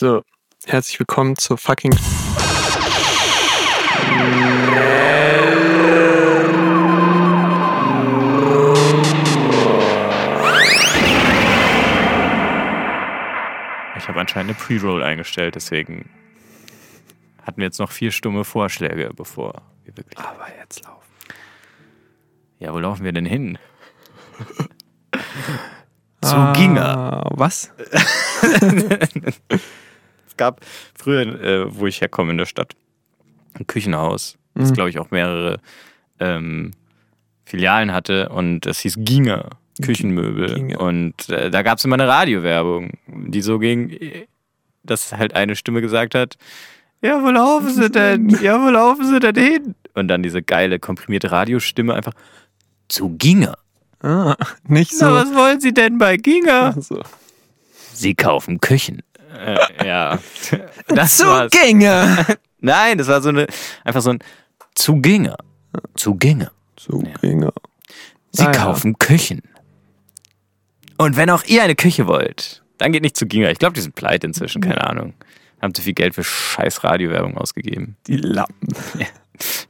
So, herzlich willkommen zur fucking. Ich habe anscheinend eine Pre-Roll eingestellt, deswegen hatten wir jetzt noch vier stumme Vorschläge, bevor wir wirklich. Aber jetzt laufen. Ja, wo laufen wir denn hin? Zu Ginger. Ah, Was? Es gab früher, äh, wo ich herkomme in der Stadt, ein Küchenhaus, das Mhm. glaube ich auch mehrere ähm, Filialen hatte und das hieß Ginger Küchenmöbel. Ginger. Und äh, da gab es immer eine Radiowerbung, die so ging, dass halt eine Stimme gesagt hat, ja, wo laufen sie denn? Ja, wo laufen sie denn hin? Und dann diese geile komprimierte Radiostimme einfach zu Ginger. Ah, nicht so. Na, was wollen Sie denn bei Ginger? so. Sie kaufen Küchen. Äh, ja. Das war's. Zugänge! Nein, das war so eine, einfach so ein Zuginger. Zuginger. Zugänge. Sie Ah, ja. kaufen Küchen. Und wenn auch ihr eine Küche wollt, dann geht nicht zu Ginger. Ich glaube, die sind pleite inzwischen, keine Ahnung. Haben zu viel Geld für scheiß Radiowerbung ausgegeben. Die Lappen.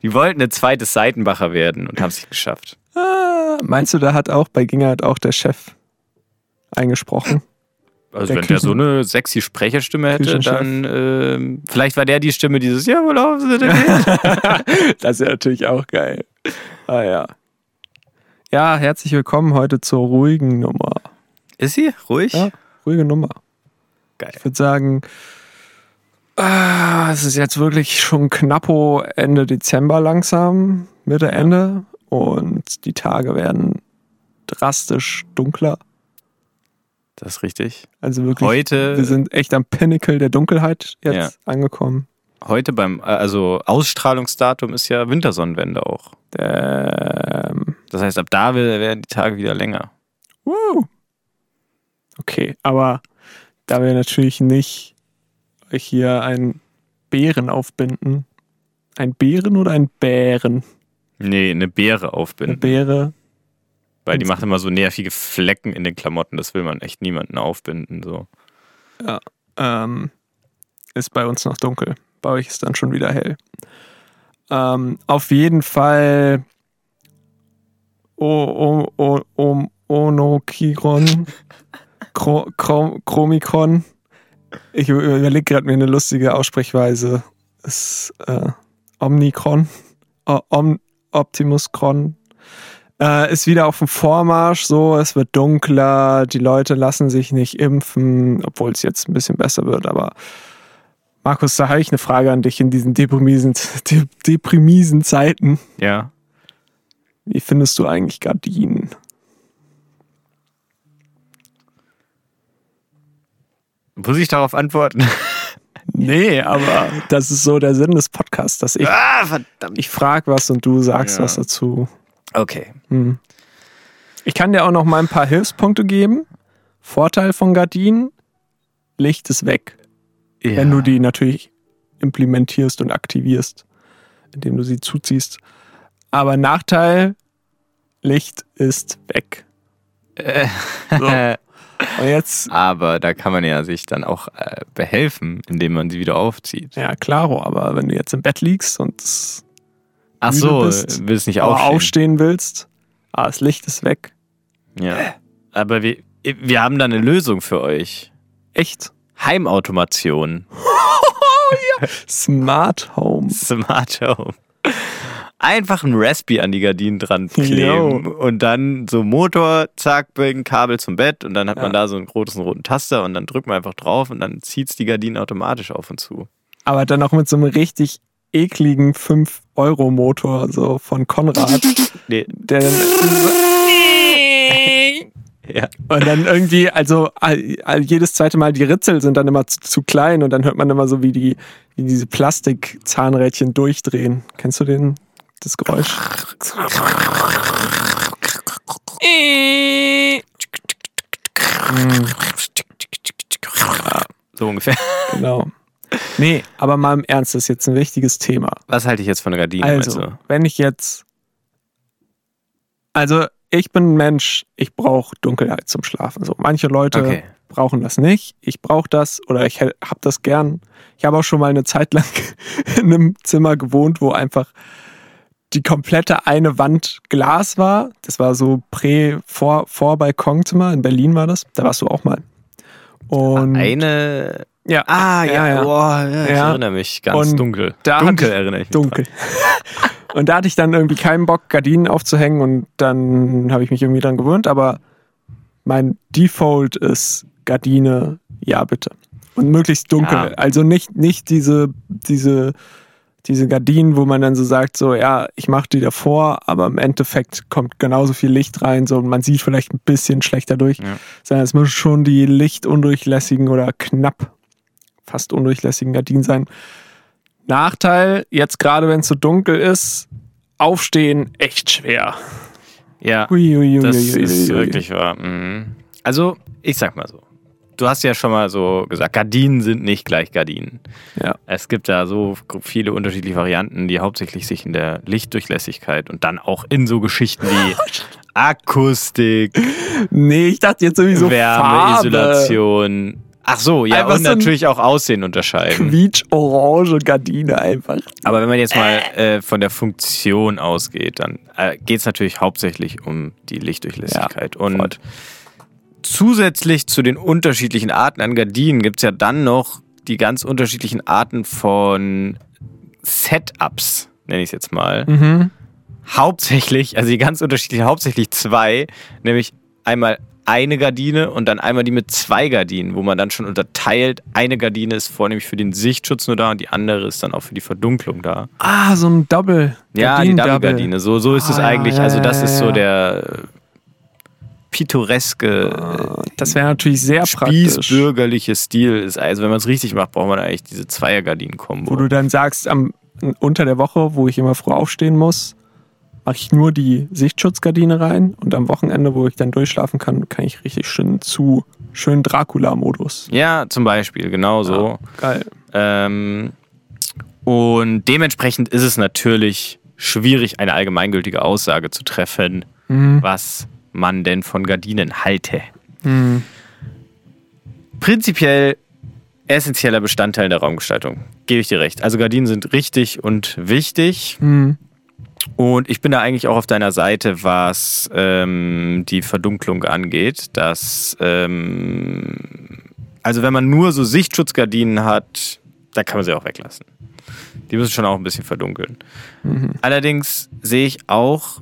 Die wollten ein zweites Seitenbacher werden und haben es nicht geschafft. Ah, meinst du, da hat auch bei Ginger hat auch der Chef eingesprochen? Also Der wenn der Küchen- so eine sexy Sprecherstimme hätte, dann ähm, vielleicht war der die Stimme dieses, ja, wo laufen Sie denn hin? das ist natürlich auch geil. Ah ja. Ja, herzlich willkommen heute zur ruhigen Nummer. Ist sie? Ruhig? Ja, ruhige Nummer. Geil. Ich würde sagen, ah, es ist jetzt wirklich schon knappo Ende Dezember langsam, Mitte, Ende. Und die Tage werden drastisch dunkler. Das ist richtig. Also wirklich, Heute- wir sind echt am Pinnacle der Dunkelheit jetzt Ja. angekommen. Heute beim, äh, also Ausstrahlungsdatum ist ja Wintersonnenwende auch. Ähm, Das heißt, ab da werden die Tage wieder länger. Woo. Okay, aber da wir natürlich nicht euch hier einen Bären aufbinden. Ein Bären oder ein Bären? Nee, eine Beere Eine aufbinden. Beere. Weil die macht immer so nervige Flecken in den Klamotten. Das will man echt niemanden aufbinden. So. Ähm, ist bei uns noch dunkel. Bei euch ist dann schon wieder hell. Ähm, auf jeden Fall o, o, o, o, Onokiron, Chro, Chro, Chromikron. Ich überlege gerade mir eine lustige Aussprechweise. Ist äh, Omnikron, o, Om, Optimuskron. Äh, ist wieder auf dem Vormarsch, so, es wird dunkler, die Leute lassen sich nicht impfen, obwohl es jetzt ein bisschen besser wird, aber Markus, da habe ich eine Frage an dich in diesen deprimisen, de, deprimisen Zeiten. Ja. Wie findest du eigentlich Gardinen? Muss ich darauf antworten? Nee, aber das ist so der Sinn des Podcasts, dass ich, ah, verdammt. ich frage was und du sagst Ja. was dazu. Okay. Hm. Ich kann dir auch noch mal ein paar Hilfspunkte geben. Vorteil von Gardinen, Licht ist weg. Ja. wenn du die natürlich implementierst und aktivierst, indem du sie zuziehst. Aber Nachteil, Licht ist weg. Äh, So. Und jetzt, Aber da kann man ja sich dann auch äh, behelfen, indem man sie wieder aufzieht. ja, klaro, aber wenn du jetzt im Bett liegst und Ach müde so, bist, willst nicht aufstehen. aufstehen willst, ah, das Licht ist weg. Ja. Aber wir, wir haben da eine Lösung für euch. Echt? Heimautomation. Smart Home. Smart Home. Einfach ein Raspi an die Gardinen dran kleben und dann so Motor, zack, bringen Kabel zum Bett und dann hat Ja. man da so einen großen roten Taster und dann drückt man einfach drauf und dann zieht's die Gardinen automatisch auf und zu. Aber dann auch mit so einem richtig ekligen 5-Euro-Motor, so von Konrad, Nee. der dann Ja. Und dann irgendwie, also jedes zweite Mal die Ritzel sind dann immer zu, zu klein und dann hört man immer so, wie die, wie diese Plastikzahnrädchen durchdrehen. Kennst du den, das Geräusch? So ungefähr. Genau. Nee, aber mal im Ernst, das ist jetzt ein wichtiges Thema. Was halte ich jetzt von Gardinen? Also, meinst wenn ich jetzt, also ich bin ein Mensch, ich brauche Dunkelheit zum Schlafen. So, manche Leute Okay. brauchen das nicht. Ich brauche das oder ich habe das gern. Ich habe auch schon mal eine Zeit lang in einem Zimmer gewohnt, wo einfach die komplette eine Wand Glas war. Das war so prä vor vor Balkonzimmer in Berlin war das. Da warst du auch mal. Und Eine. Ja, Ah, ja, ja, ja. Boah, ja, ich Ja. erinnere mich. Ganz Und dunkel. dunkel ich- erinnere ich mich. dunkel. und da hatte ich dann irgendwie keinen Bock, Gardinen aufzuhängen und dann habe ich mich irgendwie dran gewöhnt, aber mein Default ist Gardine, ja bitte. Und möglichst dunkel. Ja. Also nicht, nicht diese, diese, diese Gardinen, wo man dann so sagt, so ja, ich mache die davor, aber im Endeffekt kommt genauso viel Licht rein, so und man sieht vielleicht ein bisschen schlechter durch. Ja. Sondern es müssen schon die lichtundurchlässigen oder knapp fast undurchlässigen Gardinen sein. Nachteil, jetzt gerade wenn es so dunkel ist, aufstehen echt schwer. Ja. Ui, ui, ui, Das ist wirklich wahr. Mhm. Also, ich sag mal so. Du hast ja schon mal so gesagt, Gardinen sind nicht gleich Gardinen. Ja. Es gibt da so viele unterschiedliche Varianten, die hauptsächlich sich in der Lichtdurchlässigkeit und dann auch in so Geschichten wie Akustik, Nee, ich dachte jetzt sowieso Wärme, Farbe. Isolation. Ach so, ja, Einfach und so natürlich auch Aussehen unterscheiden. Quietsch-orange Gardine einfach. Aber wenn man jetzt mal äh, von der Funktion ausgeht, dann äh, geht es natürlich hauptsächlich um die Lichtdurchlässigkeit. Ja, und zusätzlich zu den unterschiedlichen Arten an Gardinen gibt es ja dann noch die ganz unterschiedlichen Arten von Setups, nenne ich es jetzt mal. Mhm. Hauptsächlich, also die ganz unterschiedlichen, hauptsächlich zwei, nämlich einmal eine Gardine und dann einmal die mit zwei Gardinen, wo man dann schon unterteilt, eine Gardine ist vornehmlich für den Sichtschutz nur da und die andere ist dann auch für die Verdunklung da. Ah, so ein Double. Ja, die. Double-Gardine. So, so ist es Ah, ja, eigentlich. ja, also, das ja, ist so ja. der äh, pittoreske, Das wäre natürlich sehr äh, praktisch. spießbürgerliche Stil. Ist, also, wenn man es richtig macht, braucht man eigentlich diese Zweier-Gardinen-Kombo. Wo du dann sagst, am, unter der Woche, wo ich immer früh aufstehen muss, mache ich nur die Sichtschutzgardine rein und am Wochenende, wo ich dann durchschlafen kann, kann ich richtig schön zu, schön Dracula-Modus. Ja, zum Beispiel, genau so. Geil. Ähm, und dementsprechend ist es natürlich schwierig, eine allgemeingültige Aussage zu treffen, Mhm. was man denn von Gardinen halte. Mhm. Prinzipiell essentieller Bestandteil der Raumgestaltung. Gebe ich dir recht. Also Gardinen sind richtig und wichtig. Mhm. Und ich bin da eigentlich auch auf deiner Seite, was ähm, die Verdunklung angeht. Dass, ähm, also wenn man nur so Sichtschutzgardinen hat, da kann man sie auch weglassen. Die müssen schon auch ein bisschen verdunkeln. Allerdings sehe ich auch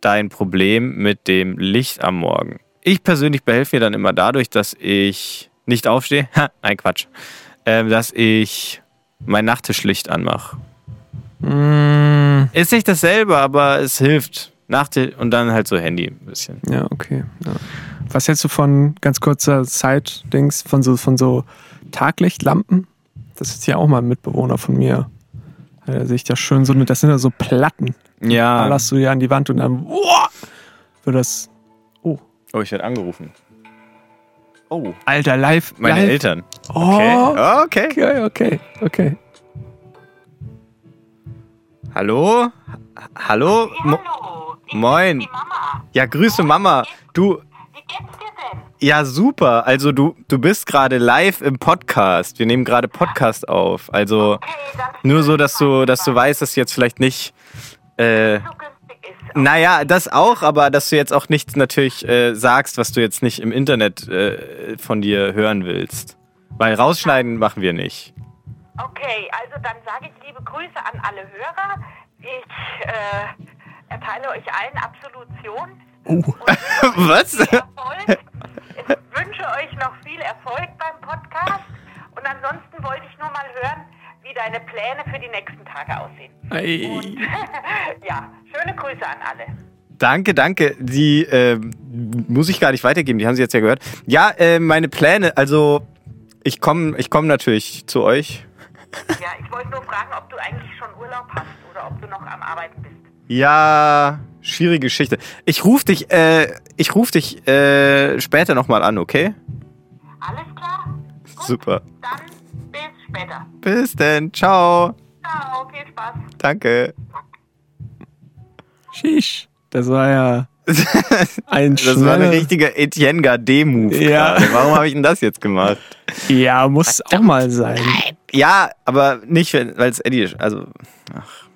dein Problem mit dem Licht am Morgen. Ich persönlich behelfe mir dann immer dadurch, dass ich nicht aufstehe. Ha, nein, Quatsch. Ähm, dass ich mein Nachttischlicht anmache. Mhm. Ist nicht dasselbe, aber es hilft. Nachttisch und dann halt so Handy ein bisschen. Ja, okay. Ja. Was hältst du von ganz kurzer Zeit-Dings, von so, von so Taglichtlampen? Das ist ja auch mal ein Mitbewohner von mir. Da sehe ich da schön so, das sind ja so Platten. Ja. ballerst du ja an die Wand und dann uah, wird das. Oh, Oh, ich werde angerufen. Oh, Alter, live. meine live. Eltern. Oh, Okay. okay. okay, okay, okay. Hallo? H- Hallo? Mo Moin. Ja, Grüße Mama. Du, ja super. Also du, du bist gerade live im Podcast. Wir nehmen gerade Podcast auf. Also nur so, dass du, dass du weißt, dass jetzt vielleicht nicht. Äh, naja, das auch, aber dass du jetzt auch nichts natürlich äh, sagst, was du jetzt nicht im Internet äh, von dir hören willst. Weil rausschneiden machen wir nicht. Okay, also dann sage ich liebe Grüße an alle Hörer. Ich äh, erteile euch allen Absolution. Und Was? Erfolg. Ich wünsche euch noch viel Erfolg beim Podcast. Und ansonsten wollte ich nur mal hören, wie deine Pläne für die nächsten Tage aussehen. Ei. ja, schöne Grüße an alle. Danke, danke. Die ähm, muss ich gar nicht weitergeben, die haben Sie jetzt ja gehört. Ja, äh, meine Pläne, also ich komme ich komm natürlich zu euch. Ja, ich wollte nur fragen, ob du eigentlich schon Urlaub hast oder ob du noch am Arbeiten bist. Ja, schwierige Geschichte. Ich rufe dich, äh, ich ruf dich äh, später nochmal an, okay? Alles klar? Gut, Super. Dann bis später. Bis denn, ciao. Ciao, viel Spaß. Danke. Sheesh. Das war ja Ein Das war ein richtiger Etienne Gardet-Move. Ja. Warum habe ich denn das jetzt gemacht? Ja, muss auch mal sein. Ja, aber nicht, weil es Eddie ist. Also,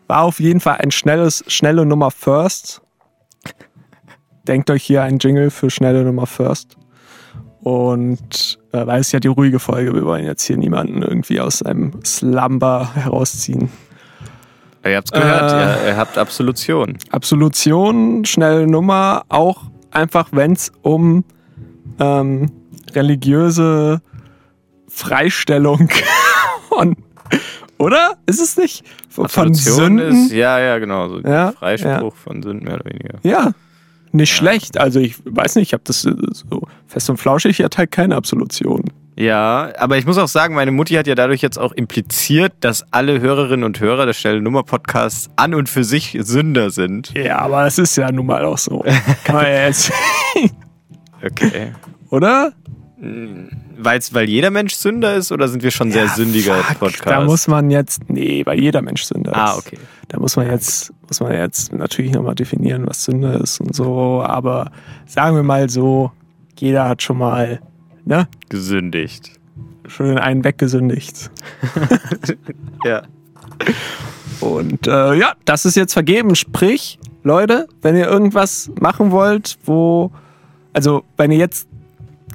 War auf jeden Fall ein schnelles, schnelle Nummer First. Denkt euch hier ein Jingle für schnelle Nummer First. Und äh, weil es ja die ruhige Folge, wir wollen jetzt hier niemanden irgendwie aus seinem Slumber herausziehen. ihr habt's gehört, Äh. ja, ihr habt Absolution. Absolution, schnelle Nummer, auch einfach, wenn es um ähm, religiöse Freistellung von, oder? Ist es nicht? Von, von Absolution Sünden? ist, ja, ja, genau. So Ja, Freispruch von Sünden mehr oder weniger. Ja, nicht schlecht. Also ich weiß nicht, ich habe das äh, so fest und flauschig, hatte halt keine Absolution. Ja, aber ich muss auch sagen, meine Mutti hat ja dadurch jetzt auch impliziert, dass alle Hörerinnen und Hörer des Schnelle Nummer Podcasts an und für sich Sünder sind. Ja, aber das ist ja nun mal auch so. Kann man ja jetzt, Okay. oder? Weil's, weil jeder Mensch Sünder ist oder sind wir schon sehr sündiger Fuck, Podcast? Da muss man jetzt, nee, weil jeder Mensch Sünder ist. ah, okay. Da muss man jetzt, muss man jetzt natürlich nochmal definieren, was Sünde ist und so. Aber sagen wir mal so, jeder hat schon mal, ne, Gesündigt. schön einen weggesündigt. Ja. Und äh, ja, das ist jetzt vergeben. Sprich, Leute, wenn ihr irgendwas machen wollt, wo, also wenn ihr jetzt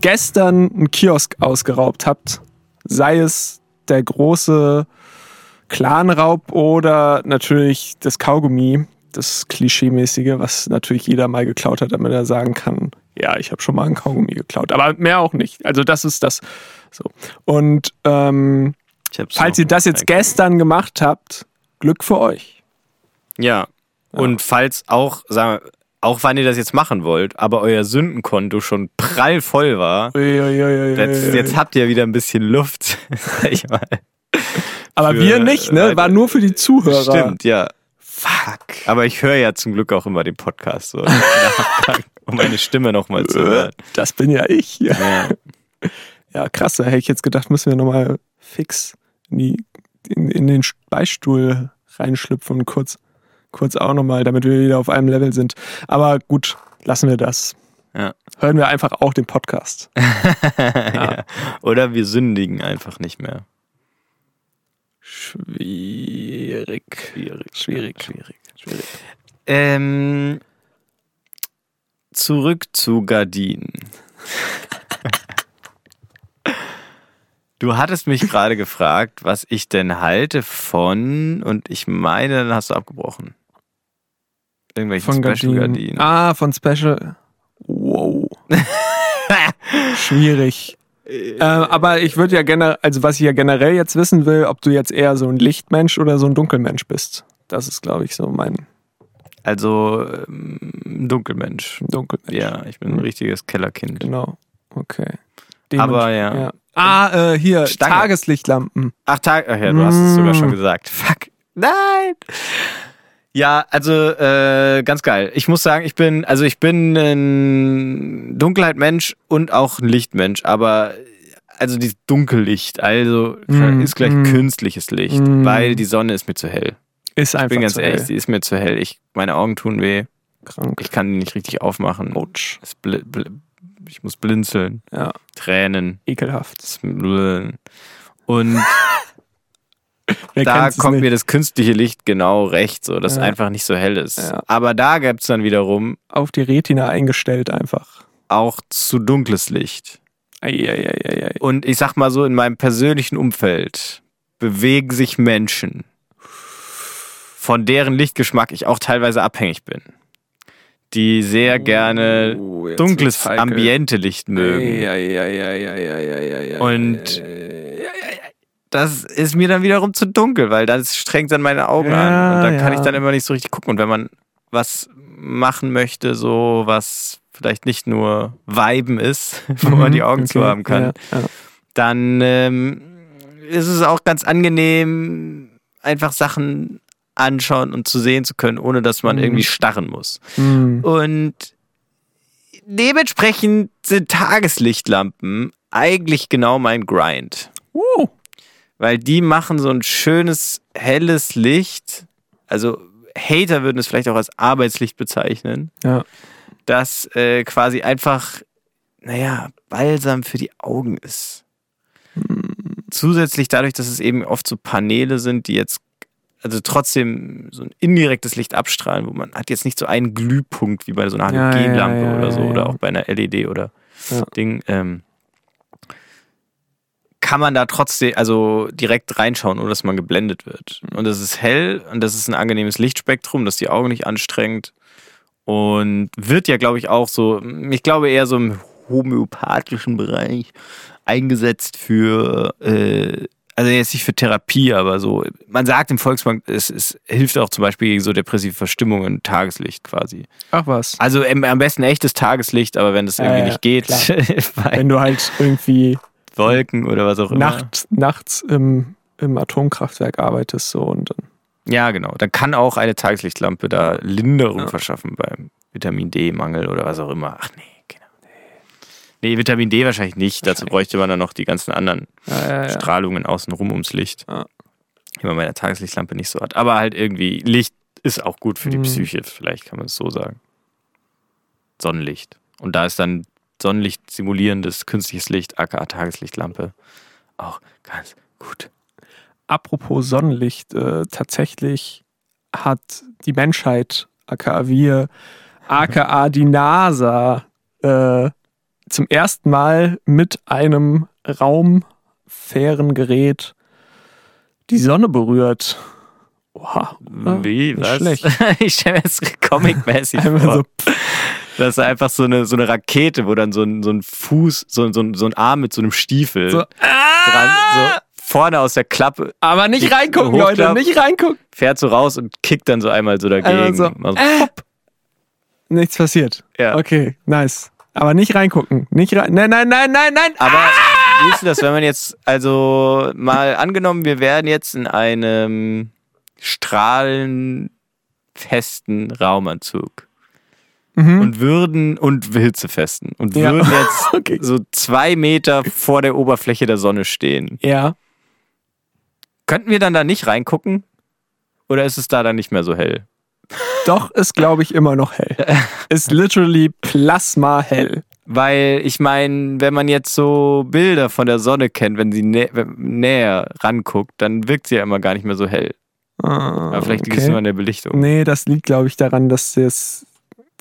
gestern einen Kiosk ausgeraubt habt, sei es der große Clanraub oder natürlich das Kaugummi, das Klischee-mäßige, was natürlich jeder mal geklaut hat, damit er sagen kann, ja, ich habe schon mal ein Kaugummi geklaut, aber mehr auch nicht. Also das ist das so. Und ähm, falls ihr das jetzt gestern gemacht habt, Glück für euch. Ja. Und falls auch, sagen wir, auch wenn ihr das jetzt machen wollt, aber euer Sündenkonto schon prall voll war, jetzt, jetzt habt ihr wieder ein bisschen Luft, sag ich mal. aber wir nicht, ne? War nur für die Zuhörer. Stimmt, ja. Fuck. Aber ich höre ja zum Glück auch immer den Podcast so. um meine Stimme nochmal zu hören. Das bin ja ich. Ja, Ja. ja krass. Da hätte ich jetzt gedacht, müssen wir nochmal fix in, die, in, in den Beistuhl reinschlüpfen und kurz, kurz auch nochmal, damit wir wieder auf einem Level sind. Aber gut, lassen wir das. Ja. Hören wir einfach auch den Podcast. ja. Oder wir sündigen einfach nicht mehr. Schwierig. Schwierig. Schwierig. Schwierig. Schwierig. Ähm, zurück zu Gardinen. Du hattest mich gerade gefragt, was ich denn halte von, und ich meine, dann hast du abgebrochen. Irgendwelchen Von Special Gardinen. Gardinen. Ah, von Special. Wow. Schwierig. Äh, aber ich würde ja generell, also was ich ja generell jetzt wissen will, ob du jetzt eher so ein Lichtmensch oder so ein Dunkelmensch bist. Das ist, glaube ich, so mein Also, ähm, Dunkelmensch. Dunkelmensch. Ja, ich bin ein richtiges Kellerkind. Genau. Okay. Aber Dementsprechend- ja. Ah, äh, hier, Stange. Tageslichtlampen. Ach, Tag, ach ja, du hast es Mm. sogar schon gesagt. Fuck. Nein. Ja, also äh, ganz geil. Ich muss sagen, ich bin, also ich bin ein Dunkelheitmensch und auch ein Lichtmensch, aber also dieses Dunkellicht, also Mm, ist gleich mm. künstliches Licht, Mm. weil die Sonne ist mir zu hell. Ist einfach Ich bin ganz zu ehrlich, hell. sie ist mir zu hell. Ich, meine Augen tun weh. krank. Ich kann die nicht richtig aufmachen. Autsch. Es bl bl ich muss blinzeln, Ja, Tränen. ekelhaft. Und da kommt nicht? mir das künstliche Licht genau recht, so dass Ja. einfach nicht so hell ist. Ja. Aber da gibt's dann wiederum auf die Retina eingestellt einfach. auch zu dunkles Licht. Eieieiei. Und ich sag mal so, in meinem persönlichen Umfeld bewegen sich Menschen, von deren Lichtgeschmack ich auch teilweise abhängig bin, die sehr gerne Oh, jetzt dunkles wird's heikel. Ambiente-Licht mögen. Eieieiei. Und das ist mir dann wiederum zu dunkel, weil das strengt dann meine Augen Ja, an. Und dann kann ja. ich dann immer nicht so richtig gucken. Und wenn man was machen möchte, so was vielleicht nicht nur Viben ist, wo man die Augen zu haben kann, Mhm, Ja, dann ähm, ist es auch ganz angenehm, einfach Sachen anschauen und zu sehen zu können, ohne dass man Mhm. irgendwie starren muss. Hm. Und dementsprechend sind Tageslichtlampen eigentlich genau mein Grind. Uh, Weil die machen so ein schönes, helles Licht. Also Hater würden es vielleicht auch als Arbeitslicht bezeichnen. ja. das äh, quasi einfach, naja, Balsam für die Augen ist. Zusätzlich dadurch, dass es eben oft so Paneele sind, die jetzt also trotzdem so ein indirektes Licht abstrahlen, wo man hat jetzt nicht so einen Glühpunkt wie bei so einer Ja, ja, Halogenlampe ja, oder so ja, oder ja. auch bei einer LED oder Ja. Ding. Ähm, kann man da trotzdem, also direkt reinschauen, ohne dass man geblendet wird. Und es ist hell und das ist ein angenehmes Lichtspektrum, das die Augen nicht anstrengt. Und wird ja, glaube ich, auch so, ich glaube eher so im homöopathischen Bereich eingesetzt für, äh, also jetzt nicht für Therapie, aber so, man sagt im Volksbank, es, es hilft auch zum Beispiel gegen so depressive Verstimmungen, Tageslicht quasi. Ach was. Also am besten echtes Tageslicht, aber wenn das irgendwie ja, nicht geht, Wenn du halt irgendwie Wolken oder was auch immer. nacht, nachts im, im Atomkraftwerk arbeitest so und dann. Ja, genau. Dann kann auch eine Tageslichtlampe da Linderung Ja. verschaffen beim Vitamin D-Mangel oder was auch immer. Ach nee, genau. Nee, Vitamin D wahrscheinlich nicht. Dazu bräuchte man dann noch die ganzen anderen Ja, ja, ja. Strahlungen außenrum ums Licht. Ja. Die man bei der Tageslichtlampe nicht so hat. Aber halt irgendwie, Licht ist auch gut für die Mhm. Psyche, vielleicht kann man es so sagen. Sonnenlicht. Und da ist dann Sonnenlicht simulierendes künstliches Licht, aka Tageslichtlampe, auch ganz gut. Apropos Sonnenlicht, äh, tatsächlich hat die Menschheit, aka wir, aka die NASA, äh, zum ersten Mal mit einem Raumfährengerät die Sonne berührt. Wow. Wie? Was? schlecht. ich stelle mir das comicmäßig vor. so, Das ist einfach so eine, so eine Rakete, wo dann so ein, so ein Fuß, so, so, ein- so ein Arm mit so einem Stiefel so, dran, so vorne aus der Klappe, aber nicht reingucken, Leute, nicht reingucken. fährt so raus und kickt dann so einmal so dagegen. So, äh, nichts passiert. Ja. Okay, nice. Aber nicht reingucken. Nicht rein. Nein, nein, nein, nein, nein. Aber wie ist denn das, wenn man jetzt, also mal angenommen, wir wären jetzt in einem strahlenfesten Raumanzug Mhm. und würden, und hitzefesten, und Ja. würden jetzt Okay. so zwei Meter vor der Oberfläche der Sonne stehen. Ja. Könnten wir dann da nicht reingucken? Oder ist es da dann nicht mehr so hell? Doch, ist, glaube ich, immer noch hell. Ist literally plasma hell. Weil ich meine, wenn man jetzt so Bilder von der Sonne kennt, wenn sie nä wenn- näher ranguckt, dann wirkt sie ja immer gar nicht mehr so hell. Aber vielleicht liegt es nur an der Belichtung. Nee, das liegt, glaube ich, daran, dass das,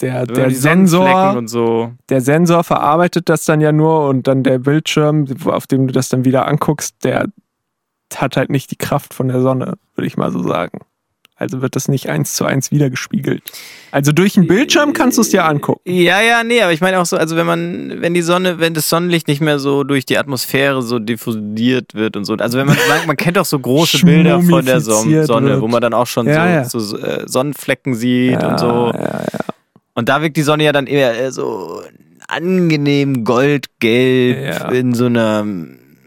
der, der, Sensor, und so. der Sensor verarbeitet das dann ja nur und dann der Bildschirm, auf dem du das dann wieder anguckst, der hat halt nicht die Kraft von der Sonne, würde ich mal so sagen. Also wird das nicht eins zu eins wiedergespiegelt. Also durch den Bildschirm kannst du es dir angucken. Ja, ja, nee, aber ich meine auch so, also wenn man, wenn die Sonne, wenn das Sonnenlicht nicht mehr so durch die Atmosphäre so diffundiert wird und so. Also wenn man, man, man kennt auch so große Bilder von der Sonne, wird. wo man dann auch schon Ja, so, ja. so äh, Sonnenflecken sieht und so. Ja, ja, ja. Und da wirkt die Sonne ja dann eher äh, so angenehm goldgelb Ja. in so einer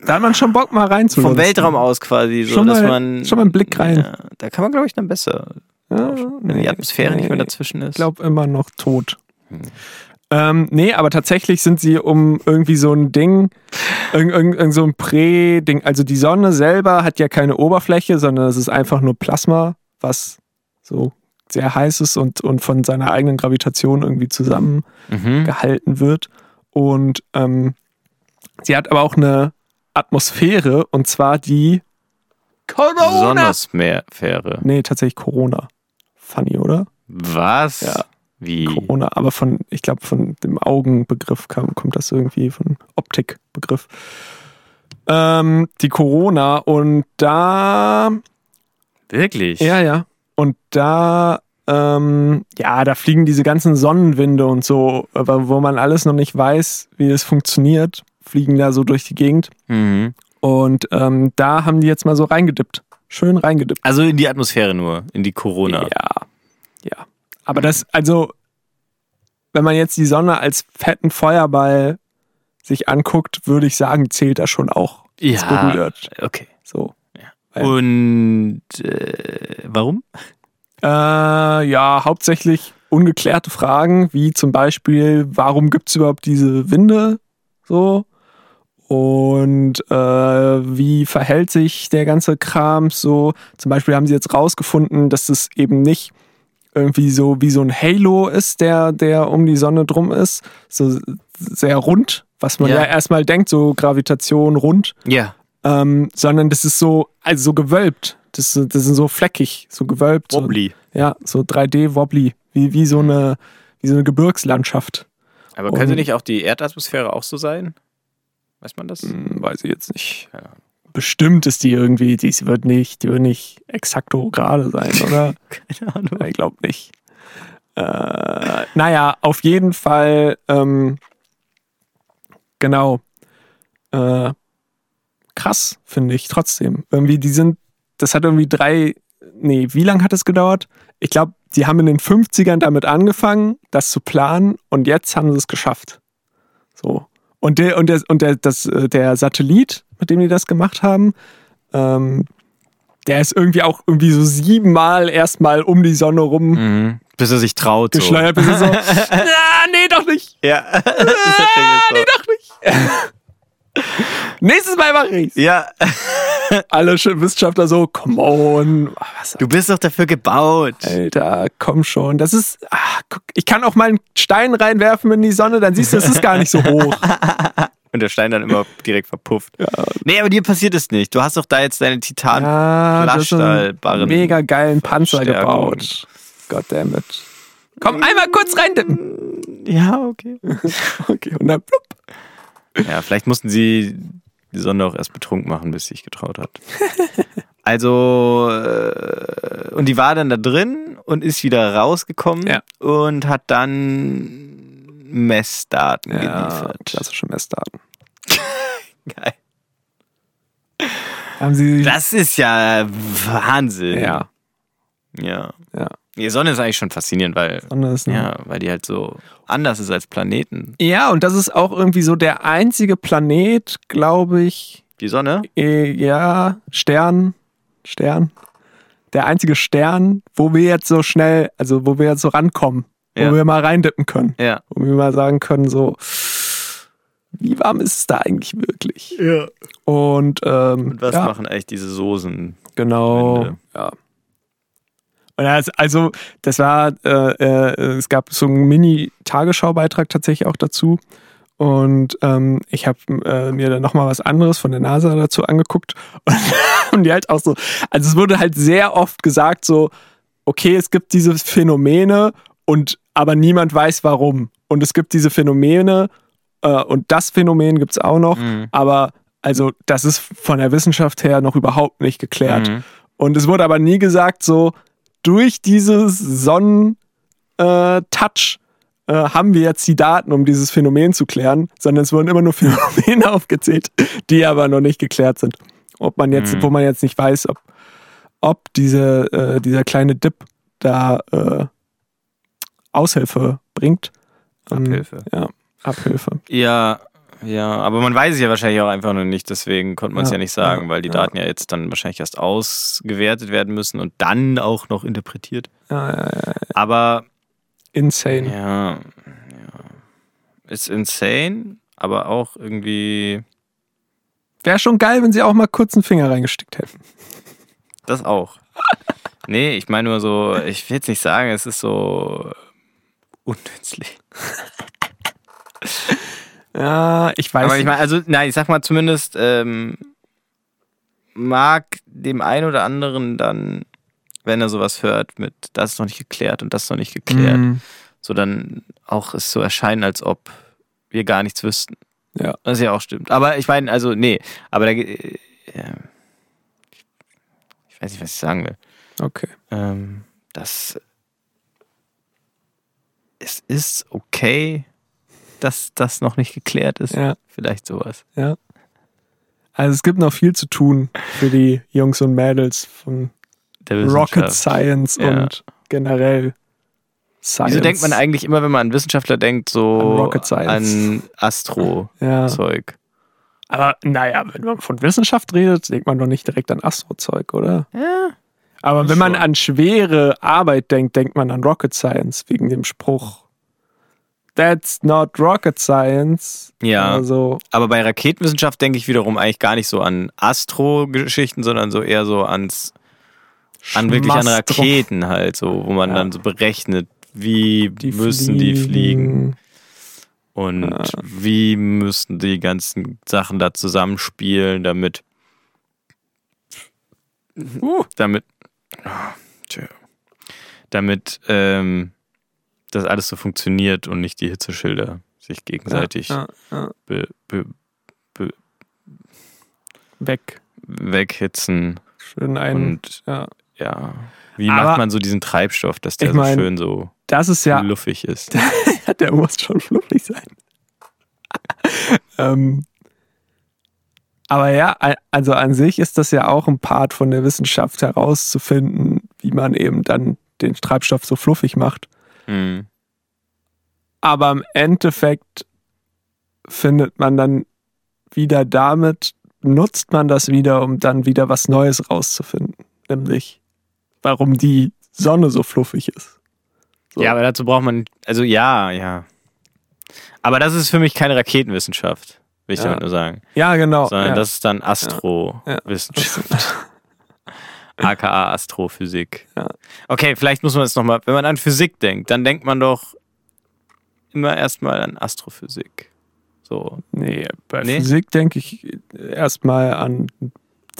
Da hat man schon Bock mal reinzulunzen. vom Weltraum aus quasi, so Schon dass mal- man schon mal einen Blick rein. Ja, da kann man glaube ich dann besser, Ja, wenn die Atmosphäre nicht mehr nee. dazwischen ist. Ich glaube immer noch tot. Hm. Ähm, nee, aber tatsächlich sind sie um irgendwie so ein Ding, irgend, irgend, irgend so ein Prä-Ding. Also die Sonne selber hat ja keine Oberfläche, sondern es ist einfach nur Plasma, was so sehr heiß ist und, und von seiner eigenen Gravitation irgendwie zusammengehalten mhm. wird. Und ähm, sie hat aber auch eine Atmosphäre und zwar die Corona. Sonnersphäre. Nee, tatsächlich Corona. Funny, oder? Was? Ja. Wie? Corona, aber von, ich glaube, von dem Augenbegriff kam, kommt das irgendwie, von Optikbegriff. Ähm, die Corona und da, Wirklich? ja, ja, und da, ähm, ja, da fliegen diese ganzen Sonnenwinde und so, aber wo man alles noch nicht weiß, wie das funktioniert, fliegen da so durch die Gegend. Mhm. Und ähm, da haben die jetzt mal so reingedippt. Schön reingedippt. Also in die Atmosphäre nur, in die Corona. Ja. Ja. Aber das, also, wenn man jetzt die Sonne als fetten Feuerball sich anguckt, würde ich sagen, zählt das schon auch. als berührt. okay. So. Ja. Und äh, warum? Äh, ja, hauptsächlich ungeklärte Fragen, wie zum Beispiel, warum gibt es überhaupt diese Winde? So. Und äh, wie verhält sich der ganze Kram so? Zum Beispiel haben sie jetzt rausgefunden, dass es eben nicht irgendwie so wie so ein Halo ist, der, der um die Sonne drum ist. So sehr rund, was man Ja. ja, erstmal denkt, so Gravitation rund. Ja. Ähm, sondern das ist so, also so gewölbt. Das, ist- das sind so fleckig, so gewölbt. Wobbly. So, ja, so 3D-Wobbly, wie, wie, so eine, wie so eine Gebirgslandschaft. Aber könnte Und- nicht auch die Erdatmosphäre auch so sein? Weiß man das? Hm, weiß ich jetzt nicht. Ahnung. Bestimmt ist die irgendwie, die wird nicht, die wird nicht exakto gerade sein, oder? Keine Ahnung. ich glaube nicht. Äh, naja, auf jeden Fall, ähm, genau. Äh, krass, finde ich trotzdem. Irgendwie, die sind, das hat irgendwie drei, nee, wie lange hat es gedauert? Ich glaube, die haben in den 50ern damit angefangen, das zu planen und jetzt haben sie es geschafft. So. Und der, und der, und der, das, äh, der Satellit, mit dem die das gemacht haben, ähm, der ist irgendwie auch irgendwie so siebenmal erstmal um die Sonne rum Mhm. Bis er sich traut. geschleudert, bis er so, ah, nee, doch nicht. So. Ja. Ah, nee, doch nicht. Nächstes Mal mache ich's. ja. Alle Sch- Wissenschaftler so, come on. Ah, Was, Du bist doch dafür gebaut. Alter, komm schon. Das ist, ah, guck, ich kann auch mal einen Stein reinwerfen in die Sonne, dann siehst du, es ist gar nicht so hoch. Und der Stein dann immer direkt verpufft. Nee, aber dir passiert es nicht. Du hast doch da jetzt deine Titan. Ja, mega geilen Panzer gebaut. Goddammit. Komm, einmal kurz reindippen. Ja, okay. Okay, und dann plupp. Ja, vielleicht mussten sie die Sonne auch erst betrunken machen, bis sie sich getraut hat. Also, äh, und die war dann da drin und ist wieder rausgekommen Ja. und hat dann Messdaten Ja, geliefert. klassische Messdaten. Geil. Haben sie. Das ist ja Wahnsinn. ja, Ja. ja. Die Sonne ist eigentlich schon faszinierend, weil, Sonne ist eine- ja, weil die halt so anders ist als Planeten. Ja, und das ist auch irgendwie so der einzige Planet, glaube ich, Die Sonne? äh, ja, Stern, Stern, der einzige Stern, wo wir jetzt so schnell, also wo wir jetzt so rankommen, wo Ja. wir mal reindippen können, Ja. wo wir mal sagen können, so, wie warm ist es da eigentlich wirklich? Ja. Und, ähm, Und was ja, machen eigentlich diese Soßen? Genau, ja. Und das, also, das war, äh, äh, es gab so einen Mini-Tagesschaubeitrag tatsächlich auch dazu. Und ähm, ich habe äh, mir dann nochmal was anderes von der NASA dazu angeguckt. Und, und die halt auch so, also es wurde halt sehr oft gesagt, so, okay, es gibt diese Phänomene und aber niemand weiß warum. Und es gibt diese Phänomene äh, und das Phänomen gibt es auch noch, Mhm. aber also das ist von der Wissenschaft her noch überhaupt nicht geklärt. Mhm. Und es wurde aber nie gesagt, so durch dieses Sonnen-Touch äh, haben wir jetzt die Daten, um dieses Phänomen zu klären, sondern es wurden immer nur Phänomene aufgezählt, die aber noch nicht geklärt sind. Ob man jetzt, Mhm. wo man jetzt nicht weiß, ob, ob diese, äh, dieser kleine Dip da äh, Aushilfe bringt. Ähm, Abhilfe. Ja, Abhilfe. Ja, ja, aber man weiß es ja wahrscheinlich auch einfach noch nicht, deswegen konnte man es Ja, ja, nicht sagen, ja, weil die. Daten ja jetzt dann wahrscheinlich erst ausgewertet werden müssen und dann auch noch interpretiert. Ja, ja, ja. Aber Insane. ja, ja, ist insane, aber auch irgendwie Wäre schon geil, wenn sie auch mal kurz einen Finger reingesteckt hätten. das auch. Nee, ich meine nur so, ich will jetzt nicht sagen, es ist so unnützlich. Ja, ich weiß Aber ich meine, also, nein, ich sag mal zumindest, ähm, mag dem einen oder anderen dann, wenn er sowas hört, mit das ist noch nicht geklärt und das ist noch nicht geklärt, Mhm. so dann auch es so erscheinen, als ob wir gar nichts wüssten. Ja. Was ja auch stimmt. Aber ich meine, also, nee, aber da, äh, ich weiß nicht, was ich sagen will. Okay. Ähm, das es ist okay, dass das noch nicht geklärt ist. Ja. Vielleicht sowas. Ja. Also es gibt noch viel zu tun für die Jungs und Mädels von Der Rocket. Science Ja. und generell Science. Wieso denkt man eigentlich immer, wenn man an Wissenschaftler denkt, so An an Astro-Zeug? Ja. Aber naja, wenn man von Wissenschaft redet, denkt man doch nicht direkt an Astrozeug, oder? Ja. Aber wenn man Schon. an schwere Arbeit denkt, denkt man an Rocket Science wegen dem Spruch. That's not rocket science. Ja. Also, Aber bei Raketenwissenschaft denke ich wiederum eigentlich gar nicht so an Astro-Geschichten, sondern so eher so ans an wirklich an. Raketen halt, so, wo man Ja. dann so berechnet, wie Die müssen die fliegen fliegen. und Ja. wie müssen die ganzen Sachen da zusammenspielen, damit Uh, damit tja. damit ähm, das alles so funktioniert und nicht die Hitzeschilder sich gegenseitig Ja, ja. Be, be, Weg. weghitzen Schön ein. und ja. ja, wie Aber- macht man so diesen Treibstoff, dass der Ich mein, so schön so Das ist ja fluffig ist? Der muss schon fluffig sein. ähm, aber ja, also an sich ist das ja auch ein Part von der Wissenschaft herauszufinden, wie man eben dann den Treibstoff so fluffig macht. Hm. Aber im Endeffekt findet man dann wieder damit, nutzt man das wieder, um dann wieder was Neues rauszufinden. Nämlich, warum die Sonne so fluffig ist. So. Ja, aber dazu braucht man, also ja, ja. Aber das ist für mich keine Raketenwissenschaft, will ich Ja. damit nur sagen. Ja, genau. Sondern ja. das ist dann Ja. AKA Astrophysik. Ja. Okay, vielleicht muss man jetzt nochmal, wenn man an Physik denkt, dann denkt man doch immer erstmal an Astrophysik. So. Nee, bei Nee? Physik denke ich erstmal an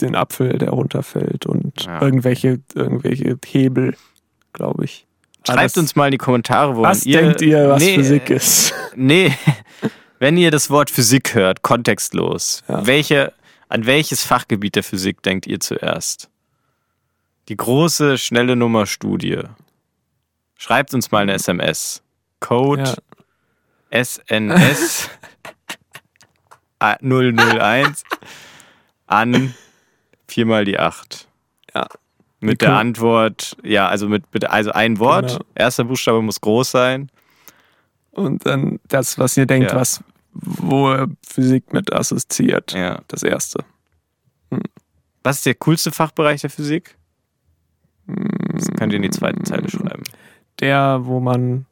den Apfel, der runterfällt und Ja. irgendwelche, irgendwelche Hebel, glaube ich. Schreibt Alles- uns mal in die Kommentare, woran Was ihr. denkt ihr, was nee, Physik äh, ist? Nee, wenn ihr das Wort Physik hört, kontextlos, Ja. welche, an welches Fachgebiet der Physik denkt ihr zuerst? Die große, schnelle Nummer Studie. Schreibt uns mal eine SMS. Code Ja. SNS 001 an viermal die 8. Ja. Mit der Antwort, ja, also mit, mit also ein Wort. Genau. Erster Buchstabe muss groß sein. Und dann das, was ihr denkt, Ja. was, wo Physik mit assoziiert. Ja. Das erste. Was ist der coolste Fachbereich der Physik? Das könnt ihr in die zweite Zeile schreiben. Der, wo man,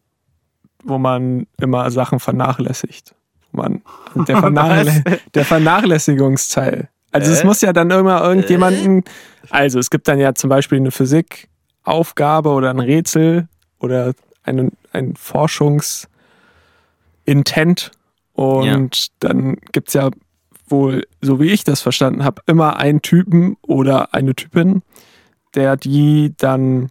wo man immer Sachen vernachlässigt. Man, der, Vernachlä der Vernachlässigungsteil. Also es Äh? muss ja dann immer irgendjemanden, also es gibt dann ja zum Beispiel eine Physikaufgabe oder ein Rätsel oder einen, ein Forschungsintent und dann gibt es ja wohl, so wie ich das verstanden habe, immer einen Typen oder eine Typin, der die dann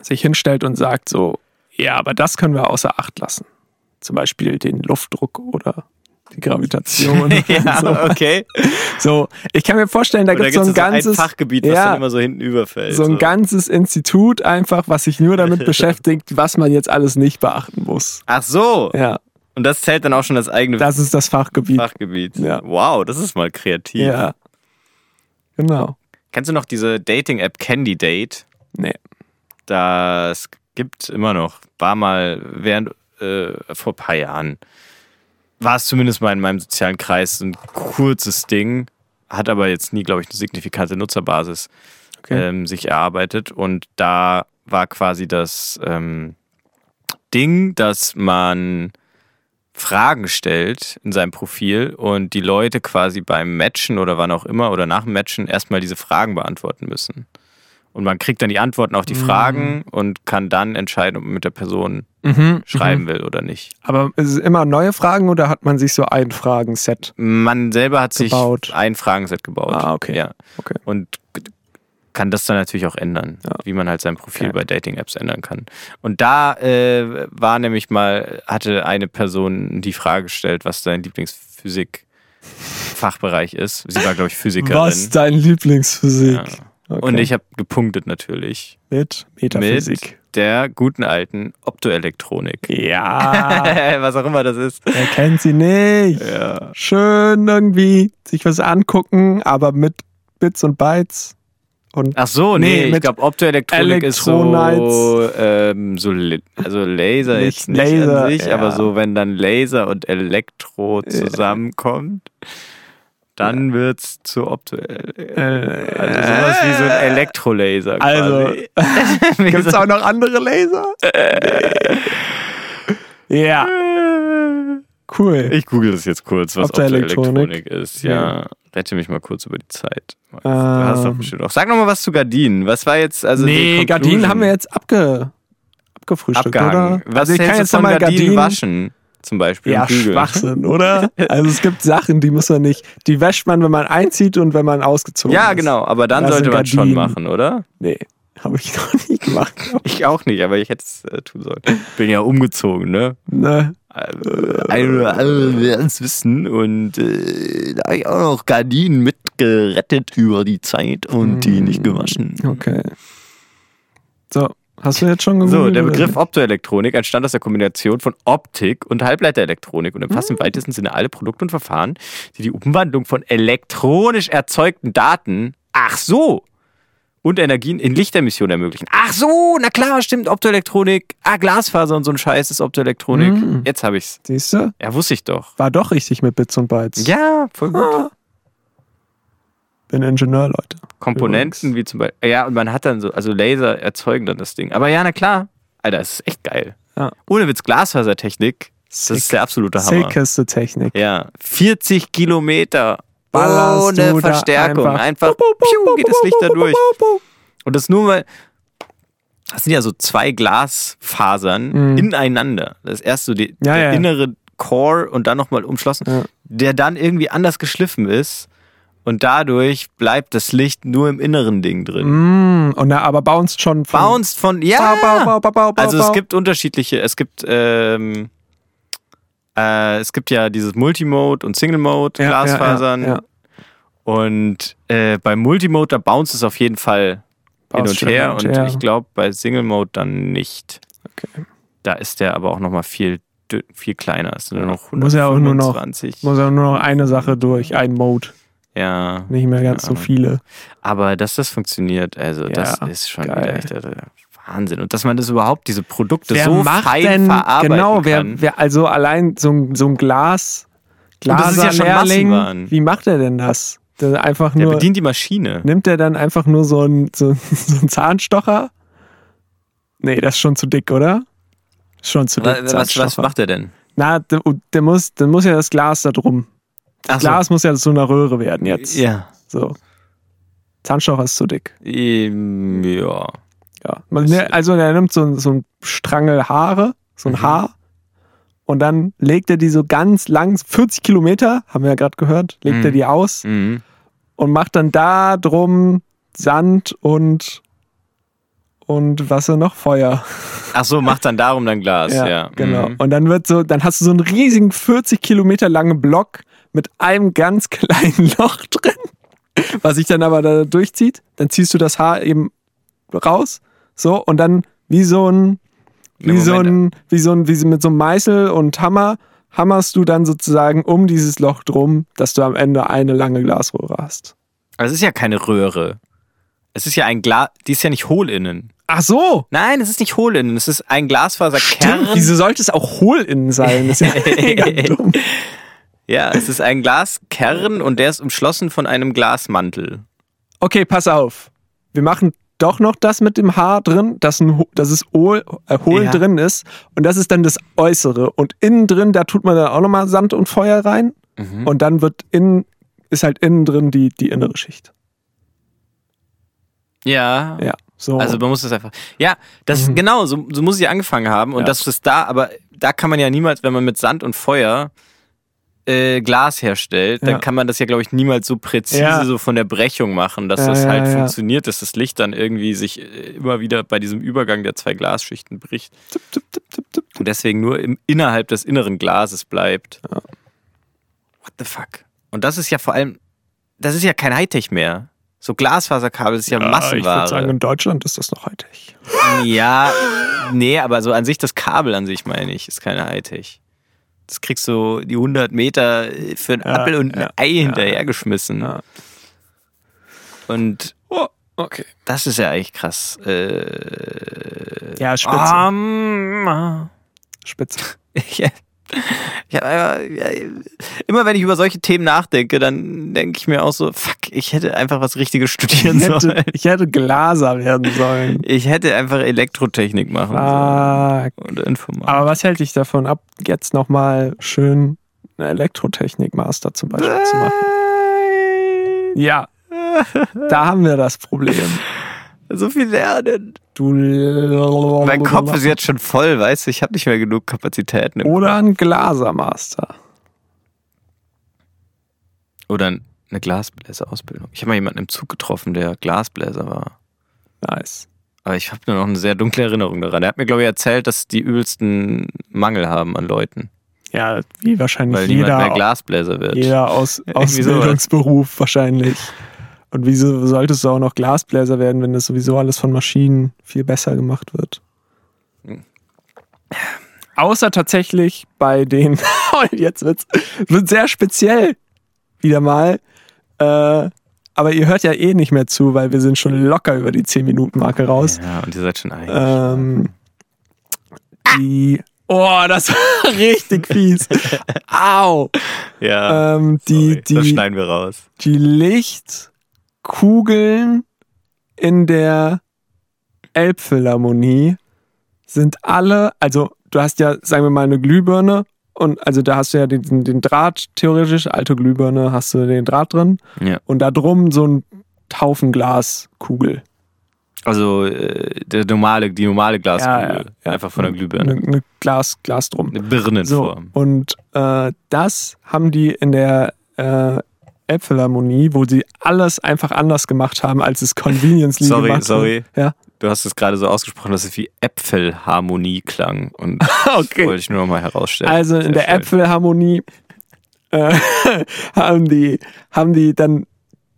sich hinstellt und sagt so, ja, aber das können wir außer Acht lassen. Zum Beispiel den Luftdruck oder die Gravitation. ja, so. okay. so, ich kann mir vorstellen, da gibt es so ein ganzes, ein Fachgebiet, was ja, dann immer so hinten überfällt. so ein ganzes Institut einfach, was sich nur damit beschäftigt, was man jetzt alles nicht beachten muss. Ach so. Ja, Und das zählt dann auch schon als eigene das ist das Fachgebiet. Fachgebiet. Ja. Wow, das ist mal kreativ. Ja. Genau. Kennst du noch diese Dating-App Candidate? Nee. Das gibt immer noch. War mal während äh, vor ein paar Jahren. War es zumindest mal in meinem sozialen Kreis ein kurzes Ding, hat aber jetzt nie, glaube ich, eine signifikante Nutzerbasis Okay. ähm, sich erarbeitet. Und da war quasi das ähm, Ding, dass man Fragen stellt in seinem Profil und die Leute quasi beim Matchen oder wann auch immer oder nach dem Matchen erstmal diese Fragen beantworten müssen. Und man kriegt dann die Antworten auf die Fragen und kann dann entscheiden, ob man mit der Person Mhm. schreiben will oder nicht. Aber ist es immer neue Fragen oder hat man sich so ein Fragenset? Man selber hat Gebaut. sich ein Fragenset gebaut. Ah, okay. Ja. Okay. Und kann das dann natürlich auch ändern, Ja. wie man halt sein Profil Okay. bei Dating-Apps ändern kann. Und da äh, war nämlich mal, hatte eine Person die Frage gestellt, was dein Lieblingsphysik-Fachbereich ist. Sie war, glaube ich, Physikerin. Was dein Lieblingsphysik? Ja. Okay. Und ich habe gepunktet natürlich mit Metaphysik. mit der guten alten Optoelektronik. Ja, was auch immer das ist. wer kennt sie nicht? Ja. Schön irgendwie sich was angucken, aber mit Bits und Bytes. Und Ach so, nee, Nee, ich glaube Optoelektronik ist so, ähm, so also Laser Nicht jetzt nicht Laser, an sich, ja. aber so wenn dann Laser und Elektro zusammenkommt, dann wird's zu Opto äh, also sowas wie so ein Elektrolaser Also, quasi. Gibt es auch noch andere Laser? ja. Cool. Ich google das jetzt kurz, was Optoelektronik. Ist. Ja. Ja. Rette mich mal kurz über die Zeit. Du hast doch Ähm. bestimmt auch. Sag noch mal was zu Gardinen. Was war jetzt also nee, die Gardinen haben wir jetzt abge, abgefrühstückt, abgehangen. oder? Was also ich kann du jetzt nochmal Gardinen, Gardinen waschen? Zum Beispiel. Ja? Schwachsinn, oder? Also es gibt Sachen, die muss man nicht. Die wäscht man, wenn man einzieht und wenn man ausgezogen Ja, ist. genau. Aber dann Das sollte man schon Gardinen. machen, oder? Nee, habe ich noch nie gemacht. Ich auch nicht, aber ich hätte es äh, tun sollen. Bin ja umgezogen, ne? ne? Äh, Ein oder andere werden es wissen. Und äh, da habe ich auch noch Gardinen mitgerettet über die Zeit und die nicht gewaschen. Okay. So, hast du jetzt schon gegoogelt? So, der? Begriff Optoelektronik entstand aus der Kombination von Optik und Halbleiterelektronik und umfasst im weitesten Sinne alle Produkte und Verfahren, die die Umwandlung von elektronisch erzeugten Daten, ach so, und Energien in Lichtemissionen ermöglichen. Ach so, na klar, stimmt, Optoelektronik. Ah, Glasfaser und so ein Scheiß ist Optoelektronik. Mhm. Jetzt habe ich's. Siehst du? Ja, wusste ich doch. War doch richtig mit Bits und Bytes. Ja, voll gut. Ah. Bin Ingenieur, Leute. Komponenten wie zum Beispiel. Ja, und man hat dann so, also Laser erzeugen dann das Ding. Aber ja, na klar. Alter, das ist echt geil. Ja. Ohne Witz, Glasfasertechnik, das ist der absolute Hammer. Sickeste Technik. Ja, 40 Kilometer Ballerst ohne du da Verstärkung. einfach- Einfach, bup, piu, geht das Licht da durch. Und das nur weil, das sind ja so zwei Glasfasern Mhm. ineinander. Das erst so die, Ja, der ja. innere Core und dann nochmal umschlossen, Ja. der dann irgendwie anders geschliffen ist. Und dadurch bleibt das Licht nur im inneren Ding drin. Mm, und na, aber bounced schon von. Bounced von, ja. Bau, bau, bau, Also es gibt unterschiedliche, es gibt ähm, äh, es gibt ja dieses Multimode und Single Mode Ja, Glasfasern Ja, ja, und äh, beim Multimode da bounce es auf jeden Fall hin Bounce und schon her hin und und ich glaube bei Single Mode dann nicht. Okay. Da ist der aber auch noch mal viel viel kleiner, ist nur noch Muss ja auch nur noch- 125. Muss ja nur noch eine Sache durch, ein Mode. ja, Nicht mehr ganz so Ja. viele. aber dass das funktioniert, also das Ja, ist schon geil. wieder echt Wahnsinn und dass man das überhaupt diese Produkte wer so macht fein denn, verarbeiten genau, wer, kann. wer, also allein so, ein- so ein Glas, das ist ja Massenwaren. wie macht er denn das? Der einfach Der nur, bedient die Maschine. nimmt er dann einfach nur so einen so, so einen Zahnstocher? Nee, das ist schon zu dick, oder? Schon zu dick. Was, was, was macht er denn? Na, der, der muss, dann muss ja das Glas da drum. Das Ach so. Glas muss ja zu einer Röhre werden jetzt. Ja. So. Zahnstocher ist zu dick. Ähm, ja. Ja. Man, ne, also er nimmt so, so ein Strangel Haare, so ein Mhm. Haar, und dann legt er die so ganz lang, 40 Kilometer, haben wir ja gerade gehört, legt Mhm. er die aus Mhm. und macht dann da drum Sand und und was noch? Feuer. Ach so, macht dann darum dann Glas. Ja, genau. Mhm. Und dann wird so, dann hast du so einen riesigen 40 Kilometer langen Block mit einem ganz kleinen Loch drin, was sich dann aber da durchzieht. Dann ziehst du das Haar eben raus, so und dann wie so ein wie so ein wie so ein wie mit so einem Meißel und Hammer hammerst du dann sozusagen um dieses Loch drum, dass du am Ende eine lange Glasröhre hast. Aber es ist ja keine Röhre. Es ist ja ein Glas, die ist ja nicht hohl innen. Ach so. Nein, es ist nicht hohl innen. Es ist ein Glasfaserkern. Stimmt, wieso sollte es auch hohl innen sein? Das ist ja mega dumm. Ja, es ist ein Glaskern und der ist umschlossen von einem Glasmantel. Okay, pass auf. Wir machen doch noch das mit dem Haar drin, dass, ein, dass es hohl, äh, hohl Ja. drin ist. Und das ist dann das Äußere. Und innen drin, da tut man dann auch nochmal Sand und Feuer rein. Mhm. Und dann wird innen, ist halt innen drin die, die innere Schicht. Ja. Ja, so. Also man muss das einfach. Ja, das Mhm. genau, so, so muss ich angefangen haben. Und Ja. das ist da, aber da kann man ja niemals, wenn man mit Sand und Feuer äh, Glas herstellt, Ja. dann kann man das ja, glaube ich, niemals so präzise Ja. so von der Brechung machen, dass Ja, das ja, halt ja. funktioniert, dass das Licht dann irgendwie sich äh, immer wieder bei diesem Übergang der zwei Glasschichten bricht. Tipp, tipp, tipp. Und deswegen nur im, innerhalb des inneren Glases bleibt. What the fuck? Und das ist ja vor allem, das ist ja kein Hightech mehr. So Glasfaserkabel ist ja, Ich würde Massenware. sagen, in Deutschland ist das noch Hightech. Ja, nee, aber so an sich das Kabel an sich meine ich, ist keine Hightech. Das kriegst du die 100 Meter für einen Ja, Apfel und ein ja, Ei hinterhergeschmissen. Ja. Und Oh, okay. das ist ja eigentlich krass. Äh, Ja, spitze. ähm, Spitze. ja, Ich einfach, ja, immer wenn ich über solche Themen nachdenke, dann denke ich mir auch so, fuck, ich hätte einfach was Richtiges studieren Ich hätte, sollen. ich hätte Glaser werden sollen. Ich hätte einfach Elektrotechnik machen Fuck. sollen. Oder Informatik. Aber was hält dich davon ab, jetzt nochmal schön eine Elektrotechnik-Master zum Beispiel zu machen? Ja, da haben wir das Problem. So viel lernen. Du Mein Kopf ist jetzt schon voll, weißt du, ich habe nicht mehr genug Kapazitäten. Oder ein Glaser-Master. Oder eine Glasbläserausbildung. Ich habe mal jemanden im Zug getroffen, der Glasbläser war. Nice. Aber ich habe nur noch eine sehr dunkle Erinnerung daran. Er hat mir, glaube ich, erzählt, dass die übelsten Mangel haben an Leuten. Ja, wie wahrscheinlich Weil niemand mehr jeder, Glasbläser wird. jeder aus. Ausbildungsberuf wahrscheinlich. Und wieso solltest du auch noch Glasbläser werden, wenn das sowieso alles von Maschinen viel besser gemacht wird? Hm. Außer tatsächlich bei den, Und jetzt wird's, wird sehr speziell wieder mal. Äh, aber ihr hört ja eh nicht mehr zu, weil wir sind schon locker über die 10-Minuten-Marke raus. Ja, und ihr seid schon einig. Ähm, die. Oh, das war richtig fies. Au. ja, Ähm, die, sorry, das die, schneiden wir raus. die Lichtkugeln in der Elbphilharmonie sind alle, also du hast ja, sagen wir mal, eine Glühbirne und also da hast du ja den, den Draht, theoretisch, alte Glühbirne, hast du den Draht drin Ja. und da drum so ein Haufen Glaskugel. Also äh, der normale, die normale Glaskugel. Ja, ja. Einfach von der Glühbirne. Eine, eine Glas, Glas drum. Eine So, Birnenform. und äh, das haben die in der äh, Elbphilharmonie, wo sie alles einfach anders gemacht haben, als es conveniently Sorry, gemacht sorry. wurde. Ja, Du hast es gerade so ausgesprochen, dass es wie Äpfelharmonie klang. Und okay. wollte ich nur noch mal herausstellen. Also in Sehr der. Äpfelharmonie äh, haben die haben die dann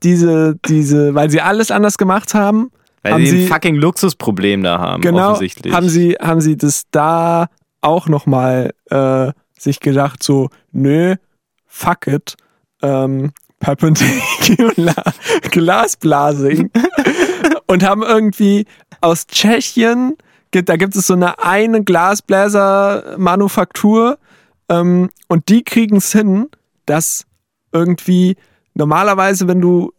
diese diese, weil sie alles anders gemacht haben, Weil haben sie ein fucking Luxusproblem da haben, genau offensichtlich. haben sie haben sie das da auch noch mal äh, sich gedacht so nö fuck it ähm, perpendicular Glasblasing und haben irgendwie aus Tschechien da gibt es so eine eine Glasbläser Manufaktur ähm, und die kriegen es hin, dass irgendwie normalerweise wenn du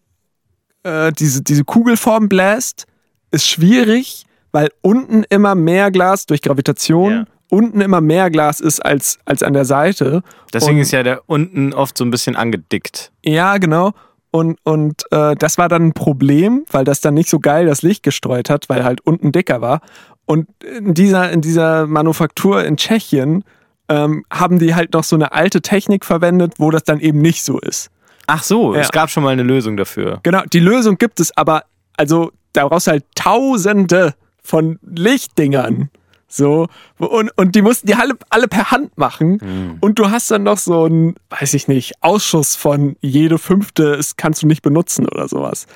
äh, diese diese Kugelform bläst ist schwierig, weil unten immer mehr Glas durch Gravitation Ja. Unten immer mehr Glas ist als, als an der Seite. Deswegen und, ist ja der unten oft so ein bisschen angedickt. Ja, genau. Und, und äh, das war dann ein Problem, weil das dann nicht so geil das Licht gestreut hat, weil halt unten dicker war. Und in dieser, in dieser Manufaktur in Tschechien ähm, haben die halt noch so eine alte Technik verwendet, wo das dann eben nicht so ist. Ach so, Ja. es gab schon mal eine Lösung dafür. Genau, die Lösung gibt es, aber also da brauchst du halt tausende von Lichtdingern. So, und, und die mussten die alle, alle per Hand machen. Und du hast dann noch so einen, weiß ich nicht, Ausschuss von jede fünfte ist, kannst du nicht benutzen oder sowas.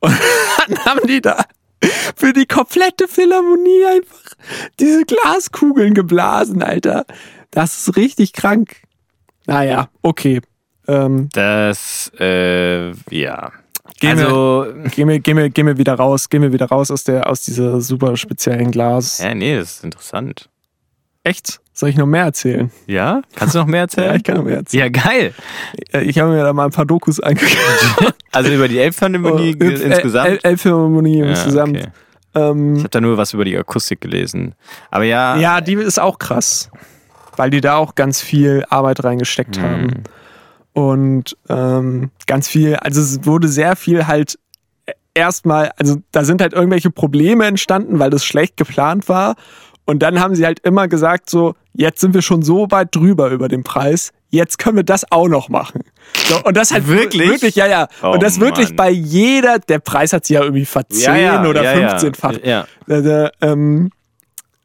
Und dann haben die da für die komplette Philharmonie einfach diese Glaskugeln geblasen, Alter. Das ist richtig krank. Naja, okay. Ähm, Das, äh, ja. Wir- also, Geh mir, geh mir, geh mir wieder raus, geh mir wieder raus aus der, aus dieser super speziellen Glas. ja, nee, das ist interessant. Echt? Soll ich noch mehr erzählen? Ja? Kannst du noch mehr Ja, erzählen? ich kann noch mehr erzählen. Ja, geil. Ja. Ich habe mir da mal ein paar Dokus angeguckt. Also über die Elbphilharmonie El- insgesamt. El- Elbphilharmonie Ja, insgesamt. okay. Ähm, Ich habe da nur was über die Akustik gelesen. Aber ja, ja, die ist auch krass. Weil die da auch ganz viel Arbeit reingesteckt Mhm. haben. Und ähm, ganz viel, also es wurde sehr viel halt erstmal, also da sind halt irgendwelche Probleme entstanden, weil das schlecht geplant war. Und dann haben sie halt immer gesagt, so, jetzt sind wir schon so weit drüber über den Preis, jetzt können wir das auch noch machen. So, und das halt Wirklich? Wirklich, ja, ja. Oh, und das wirklich Mann. bei jeder, der Preis hat sich ja irgendwie verzehn ja, ja, oder ja, 15-fach. Ja. Also, ähm,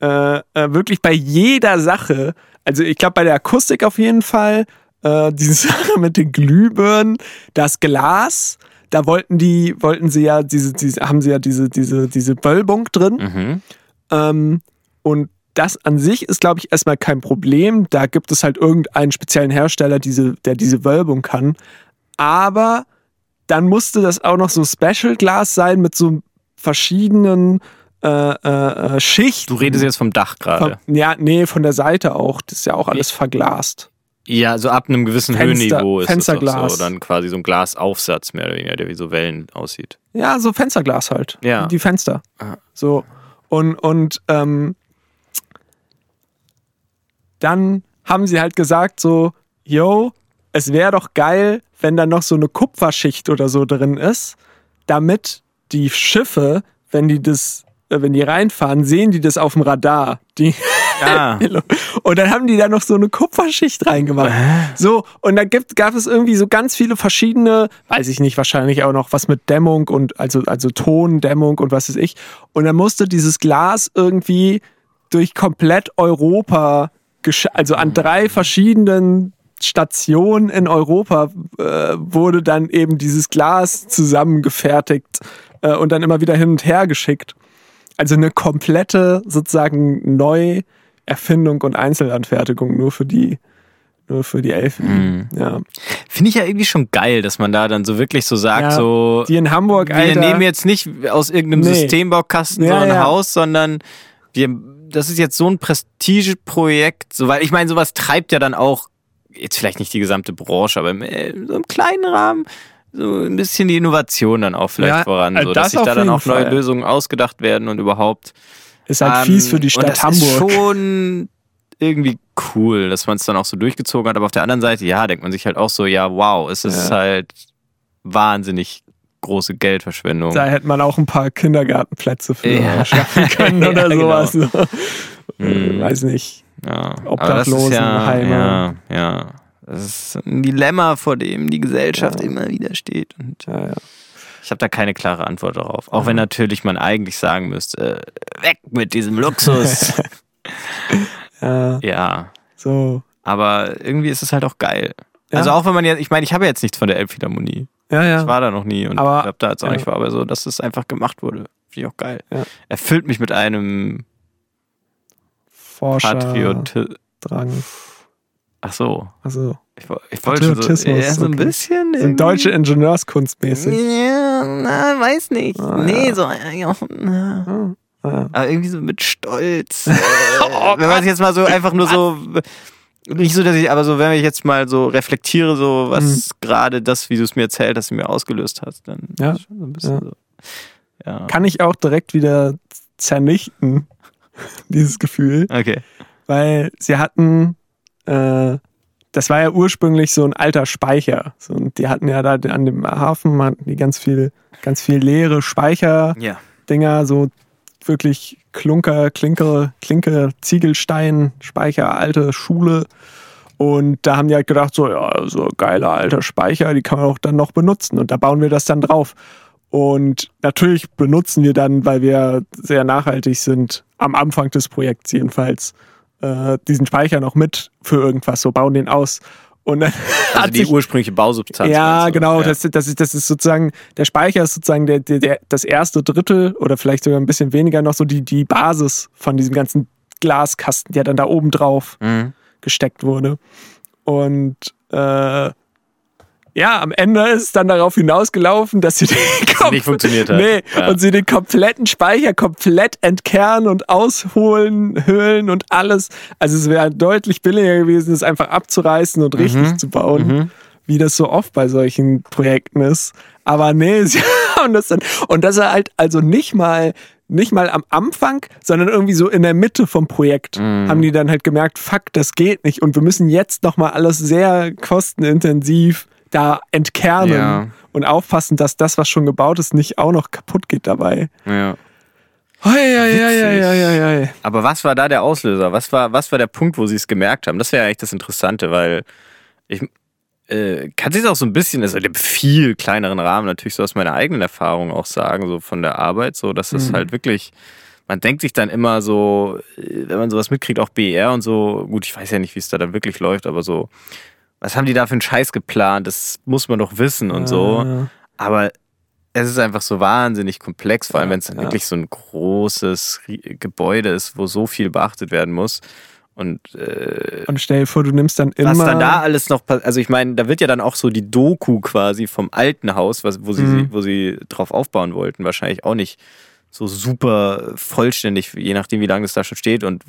äh, äh, wirklich bei jeder Sache, also ich glaube bei der Akustik auf jeden Fall, äh, diese Sache mit den Glühbirnen, das Glas, da wollten die, wollten sie ja diese, diese haben sie ja diese, diese, diese Wölbung drin. Mhm. Ähm, und das an sich ist, glaube ich, erstmal kein Problem. Da gibt es halt irgendeinen speziellen Hersteller, diese, der diese Wölbung kann. Aber dann musste das auch noch so Special Glas sein mit so verschiedenen äh, äh, Schicht. Du redest jetzt vom Dach gerade. Ja, nee, von der Seite auch. Das ist ja auch alles verglast. Ja, so ab einem gewissen Fenster- Höhenniveau ist Fensterglas. das so. Dann quasi so ein Glasaufsatz mehr oder weniger, der wie so Wellen aussieht. Ja, so Fensterglas halt. Ja. Die Fenster. Ah. So. Und, und ähm, dann haben sie halt gesagt so, yo, es wäre doch geil, wenn da noch so eine Kupferschicht oder so drin ist, damit die Schiffe, wenn die das, äh, wenn die reinfahren, sehen die das auf dem Radar. Die Ah. und dann haben die da noch so eine Kupferschicht reingemacht. So, und da gibt, gab es irgendwie so ganz viele verschiedene, weiß ich nicht, wahrscheinlich auch noch was mit Dämmung und also, also Tondämmung und was weiß ich. Und dann musste dieses Glas irgendwie durch komplett Europa, also an drei verschiedenen Stationen in Europa äh, wurde dann eben dieses Glas zusammengefertigt äh, und dann immer wieder hin und her geschickt. Also eine komplette sozusagen Neuerfindung und Einzelanfertigung nur für die, nur für die Elfen. Ja. Finde ich ja irgendwie schon geil, dass man da dann so wirklich so sagt, ja so. die in Hamburg, wir Alter. nehmen jetzt nicht aus irgendeinem Nee. Systembaukasten Ja, so ein ja. Haus, sondern wir, das ist jetzt so ein Prestigeprojekt, so, weil ich meine, sowas treibt ja dann auch, jetzt vielleicht nicht die gesamte Branche, aber im, äh, so im kleinen Rahmen so ein bisschen die Innovation dann auch vielleicht Ja, voran, so, das dass sich da dann auch neue Fall. Lösungen ausgedacht werden und überhaupt. Ist halt Ähm, fies für die und Stadt das Hamburg. Ist schon irgendwie cool, dass man es dann auch so durchgezogen hat. Aber auf der anderen Seite, ja, denkt man sich halt auch so, ja, wow, es ist Ja. halt wahnsinnig große Geldverschwendung. Da hätte man auch ein paar Kindergartenplätze für Ja. schaffen können oder Ja, sowas. Mhm. Weiß nicht. Ja, ist ja, Obdachlosenheime. ja, ja. Das ist ein Dilemma, vor dem die Gesellschaft immer wieder steht. Und Ja, ja. Ich habe da keine klare Antwort darauf. Auch wenn natürlich man eigentlich sagen müsste, äh, weg mit diesem Luxus. ja, ja, so. aber irgendwie ist es halt auch geil. Ja. Also auch wenn man jetzt, ich meine, ich habe jetzt nichts von der Elbphilharmonie. Ja, Ich ja. war da noch nie und Aber- hab da jetzt auch ja. nicht war, aber so, dass es einfach gemacht wurde. Finde ich auch geil. Ja. Erfüllt mich mit einem Forscher. Patriot. Drang. Ach so. Also, Ich, wo- ich wollte so, ja, so ein okay. bisschen. sind deutsche Ingenieurskunstmäßig. Ja, na, weiß nicht. Ah, nee, ja. so. Ja, na. Ah, ja. Aber irgendwie so mit Stolz. Äh, wenn man sich jetzt mal so einfach nur so. Nicht so, dass ich, aber so, wenn ich jetzt mal so reflektiere, so, was gerade das, wie du es mir erzählt hast, mir ausgelöst hast, dann Ja. ist es schon so ein bisschen Ja. so. Ja. Kann ich auch direkt wieder zernichten, dieses Gefühl. Okay. weil sie hatten, äh, das war ja ursprünglich so ein alter Speicher. So, und die hatten ja da an dem Hafen hatten die ganz viel, ganz viel leere Speicherdinger, so wirklich Klunker, Klinke, Klinke, Ziegelstein, Speicher, alte Schule. Und da haben die halt gedacht, so, ja, so geiler alter Speicher, die kann man auch dann noch benutzen. Und da bauen wir das dann drauf. Und natürlich benutzen wir dann, weil wir sehr nachhaltig sind, am Anfang des Projekts jedenfalls, äh, diesen Speicher noch mit für irgendwas, so bauen den aus. Und dann Also hat die sich ursprüngliche Bausubstanz. ja, du? genau. Ja. Das, das, ist, das ist sozusagen, der Speicher ist sozusagen der, der, der, das erste Drittel oder vielleicht sogar ein bisschen weniger noch so die, die Basis von diesem ganzen Glaskasten, der dann da oben drauf Mhm. gesteckt wurde. Und äh, ja, am Ende ist es dann darauf hinausgelaufen, dass sie den Kom- nicht funktioniert hat. Nee, Ja. und sie den kompletten Speicher komplett entkernen und ausholen, höhlen und alles. Also es wäre deutlich billiger gewesen, es einfach abzureißen und richtig zu bauen, Mhm. wie das so oft bei solchen Projekten ist. Aber nee, sie haben das dann. Und das war halt also nicht mal nicht mal am Anfang, sondern irgendwie so in der Mitte vom Projekt Mhm. haben die dann halt gemerkt, fuck, das geht nicht und wir müssen jetzt noch mal alles sehr kostenintensiv da entkernen Ja. und aufpassen, dass das, was schon gebaut ist, nicht auch noch kaputt geht dabei. Ja. Hei, hei, hei. Aber was war da der Auslöser? Was war, was war der Punkt, wo sie es gemerkt haben? Das wäre eigentlich das Interessante, weil ich äh, kann sich auch so ein bisschen, also in einem viel kleineren Rahmen natürlich so aus meiner eigenen Erfahrung auch sagen, so von der Arbeit, so dass es Mhm. halt wirklich, man denkt sich dann immer so, äh, wenn man sowas mitkriegt, auch BR und so, gut, ich weiß ja nicht, wie es da dann wirklich läuft, aber so, was haben die da für einen Scheiß geplant? Das muss man doch wissen und so. Ja. Aber es ist einfach so wahnsinnig komplex, vor allem Ja, wenn es dann ja. wirklich so ein großes Gebäude ist, wo so viel beachtet werden muss. Und äh, Und stell dir vor, du nimmst dann immer. was dann da alles noch passiert, also ich meine, da wird ja dann auch so die Doku quasi vom alten Haus, was, wo, sie, Mhm. wo sie drauf aufbauen wollten, wahrscheinlich auch nicht so super vollständig, je nachdem, wie lange es da schon steht und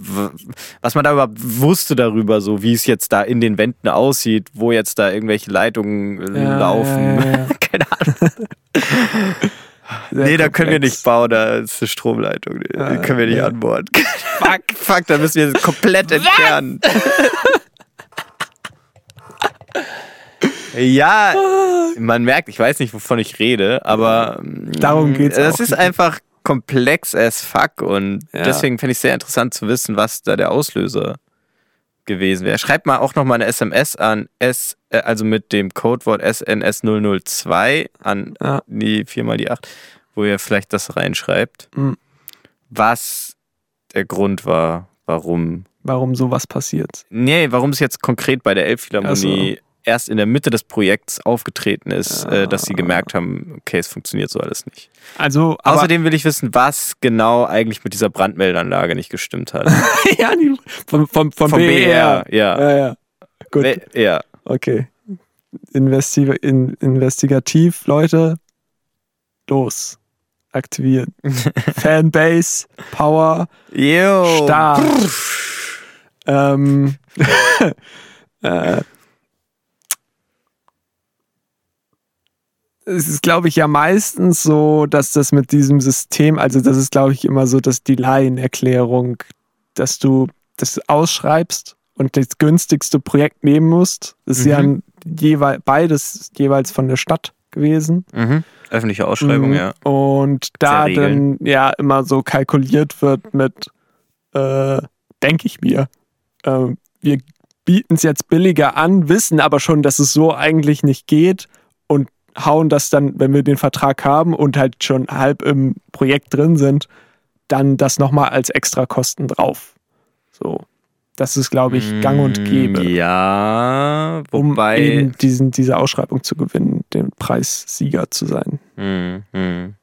was man da überhaupt wusste darüber, so wie es jetzt da in den Wänden aussieht, wo jetzt da irgendwelche Leitungen äh, Ja, laufen. ja, ja. Keine Ahnung. Sehr nee, da können wir komplex. nicht bauen, da ist eine Stromleitung. Die Ja, können wir nicht ja. anbohren. fuck, fuck, da müssen wir sie komplett entfernen. ja, man merkt, ich weiß nicht, wovon ich rede, aber mm, Darum geht's Das auch ist einfach komplex as fuck und Ja. deswegen fände ich es sehr interessant zu wissen, was da der Auslöser gewesen wäre. Schreibt mal auch noch mal eine SMS an S, äh, also mit dem Codewort SNS002 an Ja. die 4 mal die 8, wo ihr vielleicht das reinschreibt, Mhm. was der Grund war, warum. Warum sowas passiert. Nee, warum es jetzt konkret bei der Elbphilharmonie Ach erst in der Mitte des Projekts aufgetreten ist, Ja. äh, dass sie gemerkt haben, okay, es funktioniert so alles nicht. Also, Außerdem will ich wissen, was genau eigentlich mit dieser Brandmeldeanlage nicht gestimmt hat. ja, die, vom, vom, vom, Vom BER. BER, ja. Ja, ja. Gut, Nee, ja. okay. Investi in, investigativ, Leute. Los. Aktivieren. Fanbase, Power, Yo. Start. ähm, äh, es ist, glaube ich, ja meistens so, dass das mit diesem System, also das ist, glaube ich, immer so, dass die Laienerklärung, dass du das ausschreibst und das günstigste Projekt nehmen musst. Das ist ja Mhm. ein, jeweil, beides jeweils von der Stadt gewesen. Mhm. Öffentliche Ausschreibung, Mhm. ja. Und da dann ja immer so kalkuliert wird mit, äh, denke ich mir, äh, wir bieten es jetzt billiger an, wissen aber schon, dass es so eigentlich nicht geht hauen das dann, wenn wir den Vertrag haben und halt schon halb im Projekt drin sind, dann das nochmal als Extrakosten drauf. So. Das ist, glaube ich, gang und gäbe. Mm, Ja, Um wobei. eben diesen, diese Ausschreibung zu gewinnen, den Preissieger zu sein. Mhm, mhm.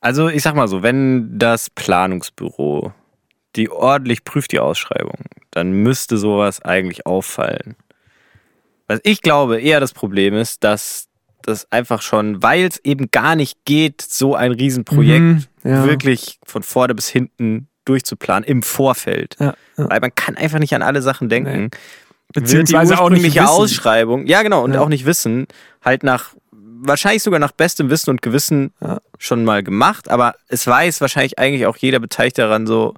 Also ich sag mal so, wenn das Planungsbüro die ordentlich prüft die Ausschreibung, dann müsste sowas eigentlich auffallen. Was ich glaube eher das Problem ist, dass das einfach schon, weil es eben gar nicht geht, so ein Riesenprojekt Mhm, ja. wirklich von vorne bis hinten durchzuplanen im Vorfeld. Ja, ja. Weil man kann einfach nicht an alle Sachen denken. Beziehungsweise wird die auch nicht ursprüngliche wissen. Ausschreibung, ja genau, und auch nicht wissen, halt nach, wahrscheinlich sogar nach bestem Wissen und Gewissen schon mal gemacht, aber es weiß wahrscheinlich eigentlich auch jeder Beteiligte daran so,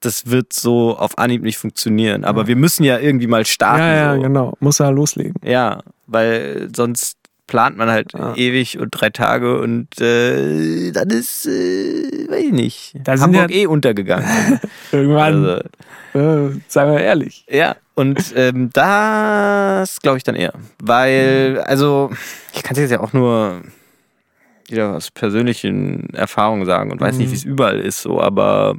das wird so auf Anhieb nicht funktionieren. Aber wir müssen ja irgendwie mal starten. Ja, ja, so. genau. Muss er loslegen. Ja, weil sonst plant man halt Ja. ewig und drei Tage und äh, dann ist, äh, weiß ich nicht, Da sind Hamburg ja- eh untergegangen. Irgendwann, also, äh, seien wir ehrlich. ja, und ähm, das glaube ich dann eher. Weil, also, ich kann es jetzt ja auch nur wieder aus persönlichen Erfahrungen sagen und weiß nicht, Mhm. wie es überall ist, so, aber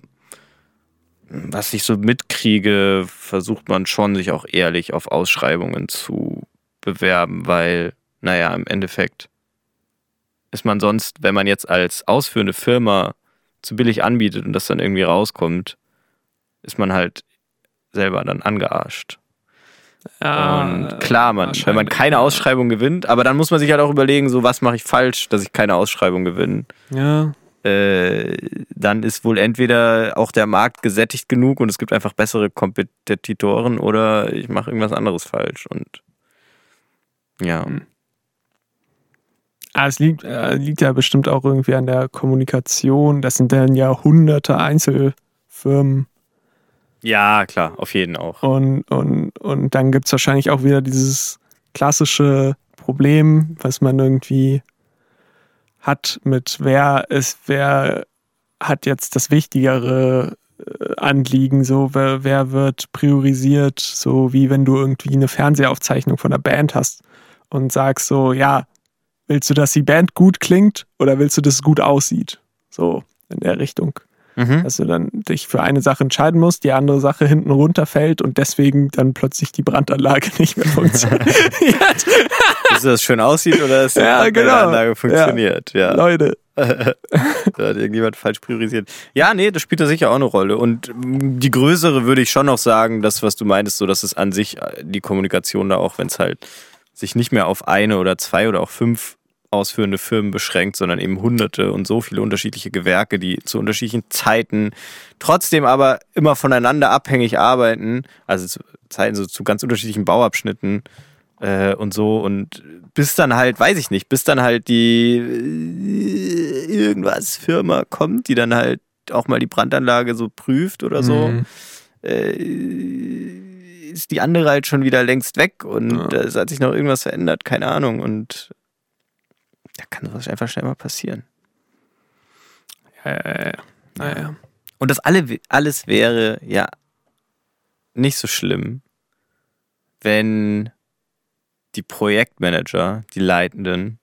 was ich so mitkriege, versucht man schon, sich auch ehrlich auf Ausschreibungen zu bewerben, weil, naja, im Endeffekt ist man sonst, wenn man jetzt als ausführende Firma zu billig anbietet und das dann irgendwie rauskommt, ist man halt selber dann angearscht. Und klar, man, wenn man keine Ausschreibung gewinnt, aber dann muss man sich halt auch überlegen, so was mache ich falsch, dass ich keine Ausschreibung gewinne. Ja, Äh, dann ist wohl entweder auch der Markt gesättigt genug und es gibt einfach bessere Kompetitoren oder ich mache irgendwas anderes falsch. Und ja. Ah, es liegt, äh, liegt ja bestimmt auch irgendwie an der Kommunikation. Das sind dann ja hunderte Einzelfirmen. Ja, klar, auf jeden auch. Und, und, und dann gibt es wahrscheinlich auch wieder dieses klassische Problem, was man irgendwie hat mit wer ist, wer hat jetzt das wichtigere äh, Anliegen, so wer, wer wird priorisiert, so wie wenn du irgendwie eine Fernsehaufzeichnung von der Band hast und sagst so, ja, willst du, dass die Band gut klingt oder willst du, dass es gut aussieht? So in der Richtung Mhm. dass du dann dich für eine Sache entscheiden musst, die andere Sache hinten runterfällt und deswegen dann plotzdlich die Brandanlage nicht mehr funktioniert. Dass das schön aussieht oder dass die Ja, genau. Anlage funktioniert. Ja. Leute, Da hat irgendjemand falsch priorisiert. Ja, nee, das spielt da sicher auch eine Rolle. Und die größere würde ich schon noch sagen, das, was du meintest, so dass es an sich äh, die Kommunikation da auch, wenn es halt sich nicht mehr auf eine oder zwei oder auch fünf ausführende Firmen beschränkt, sondern eben hunderte und so viele unterschiedliche Gewerke, die zu unterschiedlichen Zeiten trotzdem aber immer voneinander abhängig arbeiten, also zu Zeiten so zu ganz unterschiedlichen Bauabschnitten äh, und so und bis dann halt, weiß ich nicht, bis dann halt die äh, irgendwas Firma kommt, die dann halt auch mal die Brandanlage so prüft oder so, Mhm. äh, ist die andere halt schon wieder längst weg und Ja. es hat sich noch irgendwas verändert, keine Ahnung und da kann sowas einfach schnell mal passieren. Ja, ja, ja. Naja. Und das alle, alles wäre ja nicht so schlimm, wenn die Projektmanager, die Leitenden,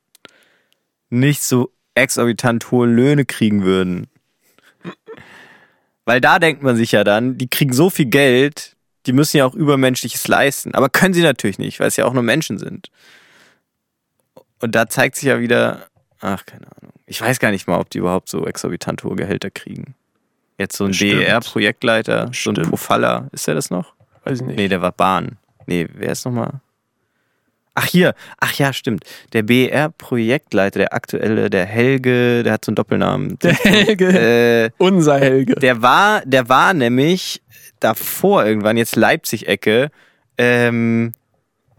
nicht so exorbitant hohe Löhne kriegen würden. Weil da denkt man sich ja dann, die kriegen so viel Geld, die müssen ja auch Übermenschliches leisten. Aber können sie natürlich nicht, weil es ja auch nur Menschen sind. Und da zeigt sich ja wieder, ach, keine Ahnung. Ich weiß gar nicht mal, ob die überhaupt so exorbitant hohe Gehälter kriegen. Jetzt so ein. DER-Projektleiter, so ein. Profalla, ist der das noch? Weiß ich nicht. Nee, der war Bahn. Nee, wer ist nochmal? Ach, hier. Ach ja, stimmt. Der BER-Projektleiter, der aktuelle, der Helge, der hat so einen Doppelnamen. Der Helge. Äh, Unser Helge. der war, der war nämlich davor irgendwann, jetzt Leipzig-Ecke, ähm,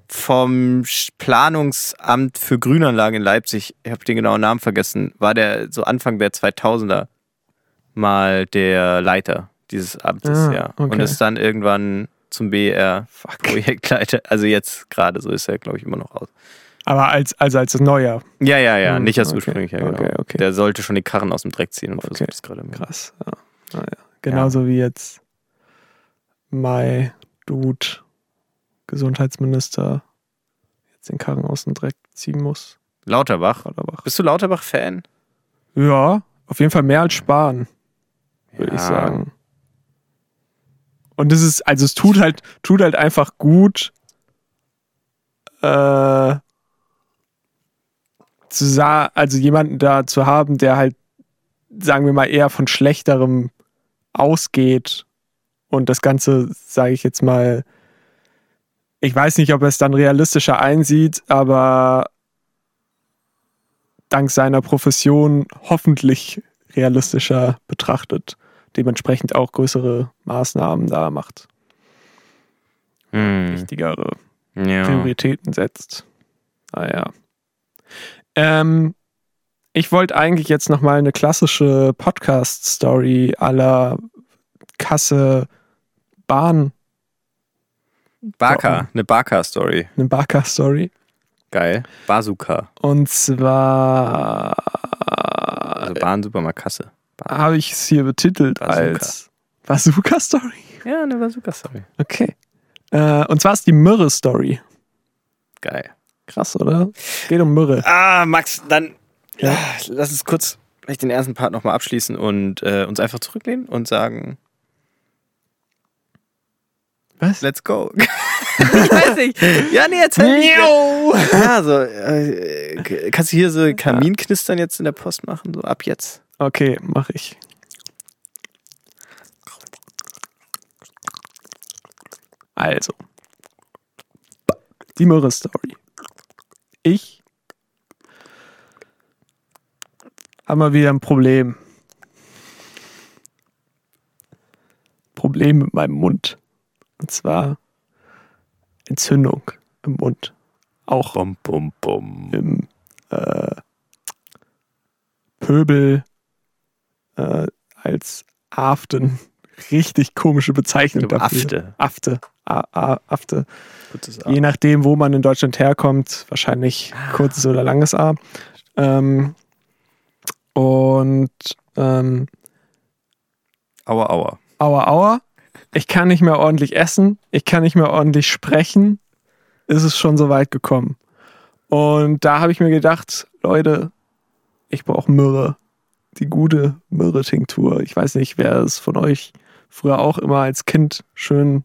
vom Planungsamt für Grünanlagen in Leipzig, ich habe den genauen Namen vergessen, war der so Anfang der 2000er mal der Leiter dieses Amtes, Ah, ja. okay. Und ist dann irgendwann zum BR Fuck. Projektleiter, also jetzt gerade so ist er, glaube ich, immer noch aus. Aber als, also als neuer. Ja, ja, ja, Hm, nicht als okay, ursprünglicher, genau. okay, okay. Der sollte schon die Karren aus dem Dreck ziehen und Okay, versucht es gerade. Krass. Ja. Naja. Genauso wie jetzt Mai Dude, Gesundheitsminister, jetzt den Karren aus dem Dreck ziehen muss. Lauterbach. Lauterbach. Bist du Lauterbach-Fan? Ja, auf jeden Fall mehr als Spahn, würde ich Ja. sagen. Und es ist, also es tut halt, tut halt einfach gut, äh, zu also jemanden da zu haben, der halt, sagen wir mal, eher von schlechterem ausgeht und das Ganze, sage ich jetzt mal, ich weiß nicht, ob er es dann realistischer einsieht, aber dank seiner Profession hoffentlich realistischer betrachtet, dementsprechend auch größere Maßnahmen da macht, Hm. wichtigere Ja. Prioritäten setzt. Naja. Ähm, ich wollte eigentlich jetzt nochmal eine klassische Podcast-Story aller Kasse Bahn, Barker, eine Barker-Story. eine Barker-Story. Geil. Bazooka. Und zwar Also Bahn, Supermarkt, Kasse. Bahn. habe ich es hier betitelt Bazooka. als Bazooka-Story. Ja, eine Bazooka-Story. Okay. Äh, und zwar ist die Myrrhe-Story. Geil. Krass, oder? Geht um Myrrhe. Ah, Max, dann Ja. ja. lass uns kurz vielleicht den ersten Part nochmal abschließen und äh, uns einfach zurücklehnen und sagen, Was? let's go. ich weiß nicht. Ja, nee, erzähl nicht. Ja, so, äh, kannst du hier so Kaminknistern jetzt in der Post machen, so ab jetzt? Okay, mache ich. Also. Die Myrrhe-Story. Ich habe mal wieder ein Problem. Problem mit meinem Mund. Und zwar Entzündung im Mund. Auch Bum, bum, bum. im äh, Pöbel äh, als Aften. Richtig komische Bezeichnung glaube, dafür. Afte. Afte. A A Afte. Je nachdem, wo man in Deutschland herkommt, wahrscheinlich kurzes oder langes A. Ähm, und ähm, Aua, aua. aua, aua. Ich kann nicht mehr ordentlich essen. Ich kann nicht mehr ordentlich sprechen. Ist es schon so weit gekommen. Und da habe ich mir gedacht, Leute, ich brauche Myrrhe. Die gute Myrrhe-Tinktur. Ich weiß nicht, wer es von euch früher auch immer als Kind schön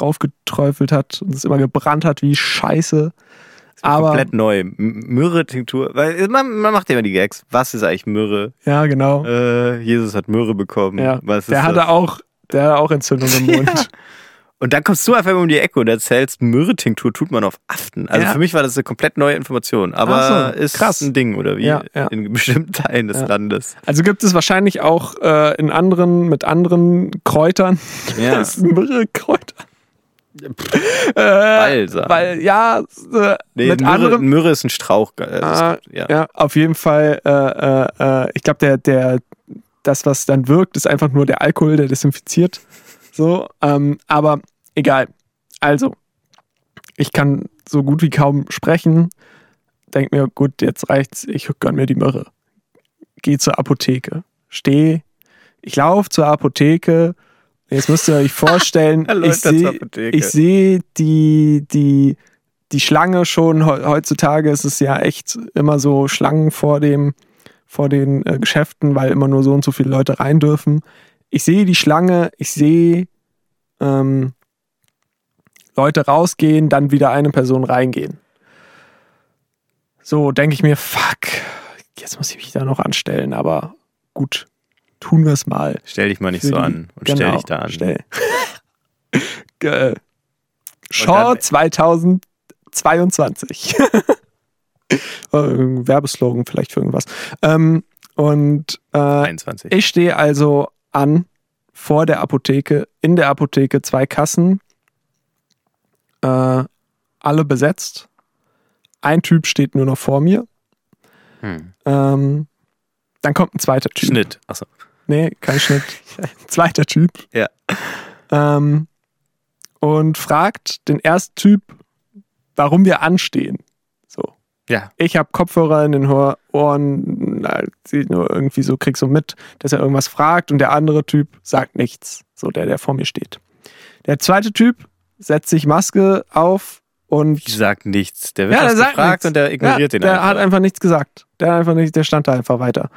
raufgeträufelt hat und es immer gebrannt hat wie Scheiße. Aber Komplett neu. Myrrhe-Tinktur. Weil man, man macht ja immer die Gags. Was ist eigentlich Myrrhe? ja, genau. Äh, Jesus hat Myrrhe bekommen. ja. Was ist Der hatte das? auch, der hatte auch Entzündung im Mund. Und dann kommst du einfach um die Ecke und erzählst, Myrrhe-Tinktur tut man auf Aften. Also Ja. für mich war das eine komplett neue Information. Aber so, ist krass. ein Ding, oder wie? Ja, ja. In bestimmten Teilen des Ja. Landes. Also gibt es wahrscheinlich auch äh, in anderen, mit anderen Kräutern. Ja. Das sind mehrere Kräuter. Äh. Weil, ja, äh, Nee, mit Myrrhe, anderen. Myrrhe ist ein Strauch. äh, Ah, ja. Ja, auf jeden Fall. Äh, äh, äh, ich glaube, der, der, das, was dann wirkt, ist einfach nur der Alkohol, der desinfiziert. So, ähm, aber egal. Also, ich kann so gut wie kaum sprechen. Denk mir, gut, jetzt reicht's. Ich gönn mir die Myrrhe. Geh zur Apotheke. Steh. Ich laufe zur Apotheke. Jetzt müsst ihr euch vorstellen, ich sehe sehe die, die, die Schlange schon. Heu- Heutzutage ist es ja echt immer so Schlangen vor dem, vor den äh, Geschäften, weil immer nur so und so viele Leute rein dürfen. Ich sehe die Schlange, ich sehe ähm, Leute rausgehen, dann wieder eine Person reingehen. So denke ich mir, fuck, jetzt muss ich mich da noch anstellen, aber gut, tun wir es mal. Stell dich mal nicht Für so die- an und stell Genau, dich da an. Stell. Shaw dann- 2022. Werbeslogan vielleicht für irgendwas. Ähm, und äh, 21. ich stehe also an vor der Apotheke, in der Apotheke zwei Kassen, äh, alle besetzt. Ein Typ steht nur noch vor mir. Hm. Ähm, dann kommt ein zweiter Typ. Schnitt. Achso. Nee, kein Schnitt. Zweiter Typ. Ja. Ähm, und fragt den ersten Typ, warum wir anstehen. Ja. Ich habe Kopfhörer in den Ohren, na, sie nur irgendwie so, krieg so mit, dass er irgendwas fragt und der andere Typ sagt nichts. So, der, der vor mir steht. Der zweite Typ setzt sich Maske auf und sagt nichts. Der wird ja, der gefragt und der ignoriert ja, den der einfach. hat einfach nichts gesagt. Der einfach nicht, der stand da einfach weiter.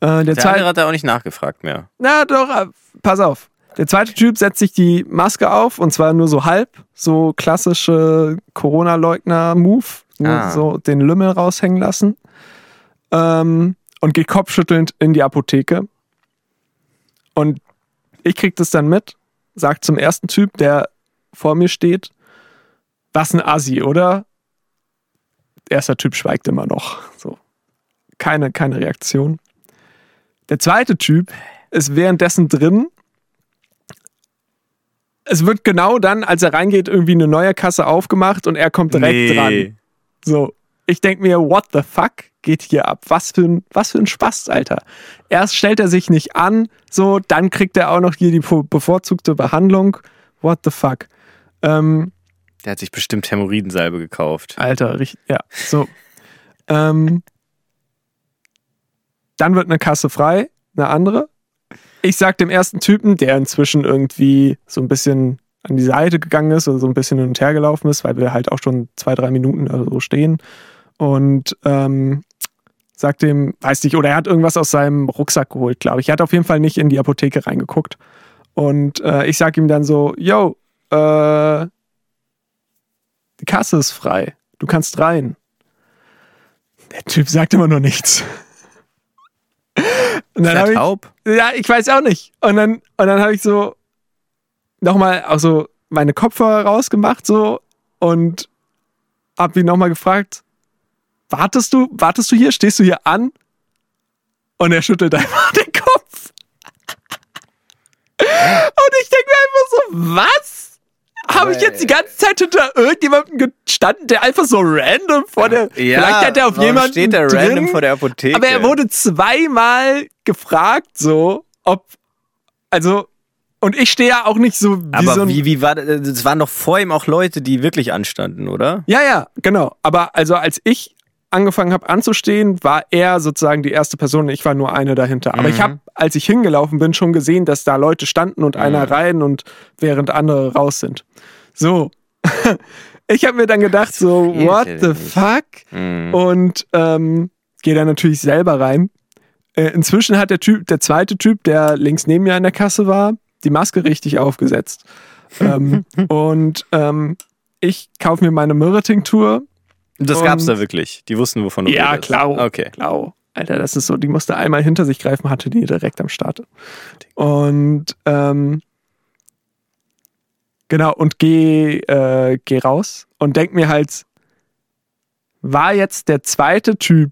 Äh, der, der zweite, andere hat da auch nicht nachgefragt mehr. na doch, äh, pass auf. Der zweite Typ setzt sich die Maske auf und zwar nur so halb, so klassische Corona-Leugner-Move, Ah. so den Lümmel raushängen lassen ähm, und geht kopfschüttelnd in die Apotheke. Und ich krieg das dann mit, sagt zum ersten Typ, der vor mir steht, was ein Assi, oder? Erster Typ schweigt immer noch. So. Keine, keine Reaktion. Der zweite Typ ist währenddessen drin. Es wird genau dann, als er reingeht, irgendwie eine neue Kasse aufgemacht und er kommt direkt dran. So, ich denke mir, what the fuck geht hier ab? Was für ein, was für ein Spaß, Alter. Erst stellt er sich nicht an, so, dann kriegt er auch noch hier die bevorzugte Behandlung. What the fuck? Ähm, Der hat sich bestimmt Hämorrhoidensalbe gekauft. Alter, richtig, ja, so. ähm, dann wird eine Kasse frei, eine andere. Ich sag dem ersten Typen, der inzwischen irgendwie so ein bisschen an die Seite gegangen ist oder so ein bisschen hin und her gelaufen ist, weil wir halt auch schon zwei, drei Minuten oder so stehen. Und ähm, sagt dem, weiß nicht, oder er hat irgendwas aus seinem Rucksack geholt, glaube ich. Er hat auf jeden Fall nicht in die Apotheke reingeguckt. Und äh, ich sag ihm dann so, yo, äh, die Kasse ist frei. Du kannst rein. Der Typ sagt immer nur nichts. Und Ist dann der hab ich, taub? ja, ich weiß auch nicht. Und dann, und dann habe ich so nochmal auch so meine Kopfhörer rausgemacht so und hab ihn nochmal gefragt, wartest du, wartest du hier, stehst du hier an? Und er schüttelt einfach den Kopf. Und ich denke mir einfach so, was? Habe ich jetzt die ganze Zeit hinter irgendjemandem gestanden, der einfach so random vor der. vielleicht hat er auf jemanden. steht der drin, random vor der Apotheke. aber er wurde zweimal gefragt, so, ob. Also, und ich stehe ja auch nicht so wie Aber so ein. wie, wie war das? Es waren doch vor ihm auch Leute, die wirklich anstanden, oder? Ja, ja, genau. Aber also als ich angefangen habe anzustehen, war er sozusagen die erste Person und ich war nur eine dahinter. Aber ich Mhm. habe, als ich hingelaufen bin, schon gesehen, dass da Leute standen und einer Mhm. rein und während andere raus sind. So. Ich habe mir dann gedacht, so, what the fuck? Mhm. Und ähm, gehe dann natürlich selber rein. Äh, inzwischen hat der Typ, der zweite Typ, der links neben mir an der Kasse war, die Maske richtig aufgesetzt. ähm, und ähm, ich kaufe mir meine Myrrhe-Tinktur. Das gab's da wirklich. Die wussten, wovon du Ja, redest. klar. Okay. Klar. Alter, das ist so, die musste einmal hinter sich greifen, hatte die direkt am Start. Und ähm, Genau, und geh, äh, geh raus und denk mir halt, war jetzt der zweite Typ.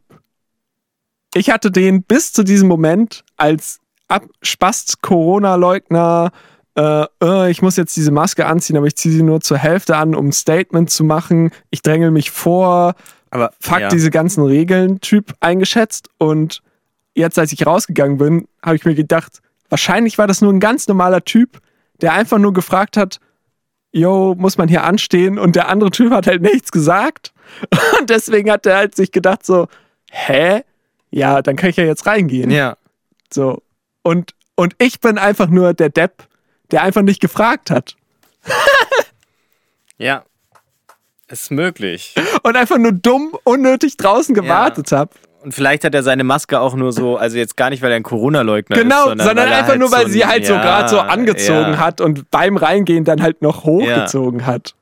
Ich hatte den bis zu diesem Moment als Abspast Corona-Leugner, äh, äh, ich muss jetzt diese Maske anziehen, aber ich ziehe sie nur zur Hälfte an, um ein Statement zu machen. Ich drängel mich vor, Aber fuck ja. diese ganzen Regeln Typ eingeschätzt und jetzt, als ich rausgegangen bin, habe ich mir gedacht, wahrscheinlich war das nur ein ganz normaler Typ, der einfach nur gefragt hat, yo, muss man hier anstehen? Und der andere Typ hat halt nichts gesagt. Und deswegen hat er halt sich gedacht so, hä? Ja, dann kann ich ja jetzt reingehen. Ja. So. Und, und ich bin einfach nur der Depp, der einfach nicht gefragt hat. Ja. Ist möglich. Und einfach nur dumm, unnötig draußen gewartet hab. Und vielleicht hat er seine Maske auch nur so, also jetzt gar nicht, weil er ein Corona-Leugner Genau, ist, sondern, sondern er einfach halt nur, weil so sie halt so ja, gerade so angezogen ja. hat und beim Reingehen dann halt noch hochgezogen hat.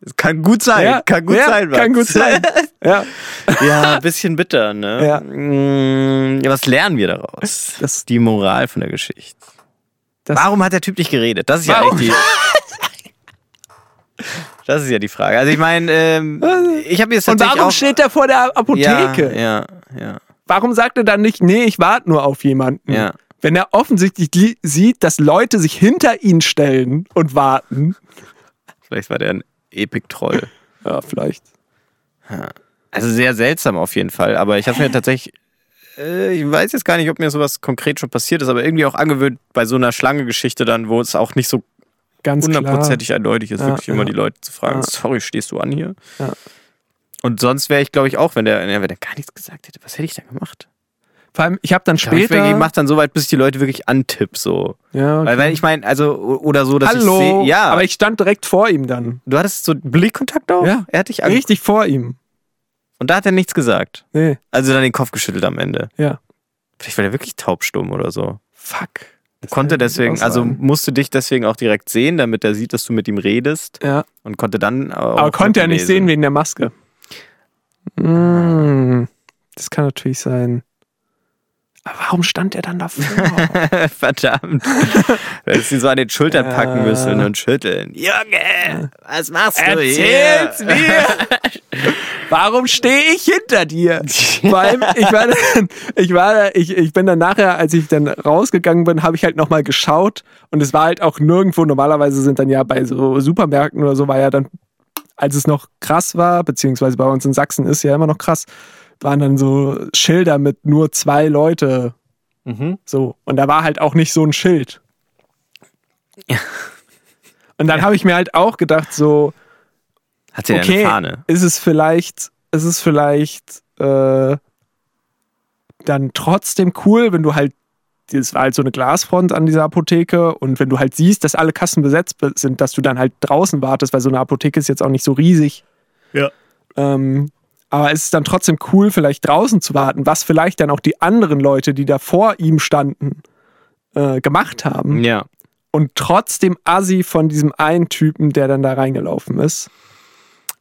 Es kann gut sein, Ja, kann gut ja, sein. Max. Kann gut sein. ja. ja, ein bisschen bitter, ne? Ja. Mm, ja, was lernen wir daraus? Das- ist die Moral von der Geschichte. Das- Warum hat der Typ nicht geredet? Das ist ja Warum? eigentlich die. Das ist ja die Frage. Also ich meine, ähm, ich habe jetzt Und tatsächlich warum auch, steht er vor der Apotheke? Ja, ja, ja. Warum sagt er dann nicht, nee, ich warte nur auf jemanden? Ja. Wenn er offensichtlich li- sieht, dass Leute sich hinter ihn stellen und warten. Vielleicht war der ein Epic-Troll. Ja, vielleicht. Also sehr seltsam auf jeden Fall. Aber ich habe mir tatsächlich, äh, ich weiß jetzt gar nicht, ob mir sowas konkret schon passiert ist, aber irgendwie auch angewöhnt bei so einer Schlange-Geschichte dann, wo es auch nicht so Ganz klar. hundertprozentig eindeutig ist, Ja, wirklich immer ja. die Leute zu fragen, Ja. sorry, stehst du an hier? Ja. Und sonst wäre ich, glaube ich, auch, wenn der, ja, wenn der gar nichts gesagt hätte, was hätte ich dann gemacht? Vor allem, ich habe dann Ich glaub, ich später. mache dann so weit, bis ich die Leute wirklich antipp, so. ja, okay. Weil, weil ich meine, also, oder so, dass Hallo. ich sehe, ja, Aber ich stand direkt vor ihm dann. du hattest so Blickkontakt auch? Ja. Er hat dich angeguckt. Richtig vor ihm. Und da hat er nichts gesagt. Nee, Also dann den Kopf geschüttelt am Ende. ja. Vielleicht war der wirklich taubstumm oder so. Fuck. Das konnte deswegen, also musste dich deswegen auch direkt sehen, damit er sieht, dass du mit ihm redest Ja. und konnte dann auch Aber konnte er nicht mitlesen. sehen wegen der Maske. Mm, das kann natürlich sein. Aber warum stand er dann davor? Verdammt. Du hättest ihn so an den Schultern packen müssen und schütteln. Junge, was machst du Erzähl's hier? mir! Warum stehe ich hinter dir? Vor allem, ich war, dann, ich war, ich, ich bin dann nachher, als ich dann rausgegangen bin, habe ich halt nochmal geschaut und es war halt auch nirgendwo, normalerweise sind dann ja bei so Supermärkten oder so, war ja dann, als es noch krass war, beziehungsweise bei uns in Sachsen ist ja immer noch krass, waren dann so Schilder mit nur zwei Leute Mhm. so. Und da war halt auch nicht so ein Schild. Und dann habe ich mir halt auch gedacht, so, Hat sie okay, eine Fahne? ist es vielleicht, ist es vielleicht äh, dann trotzdem cool, wenn du halt, das war halt so eine Glasfront an dieser Apotheke und wenn du halt siehst, dass alle Kassen besetzt be- sind, dass du dann halt draußen wartest, weil so eine Apotheke ist jetzt auch nicht so riesig. Ja. Ähm, aber es ist dann trotzdem cool, vielleicht draußen zu warten, was vielleicht dann auch die anderen Leute, die da vor ihm standen, äh, gemacht haben. Ja. Und trotzdem Assi von diesem einen Typen, der dann da reingelaufen ist.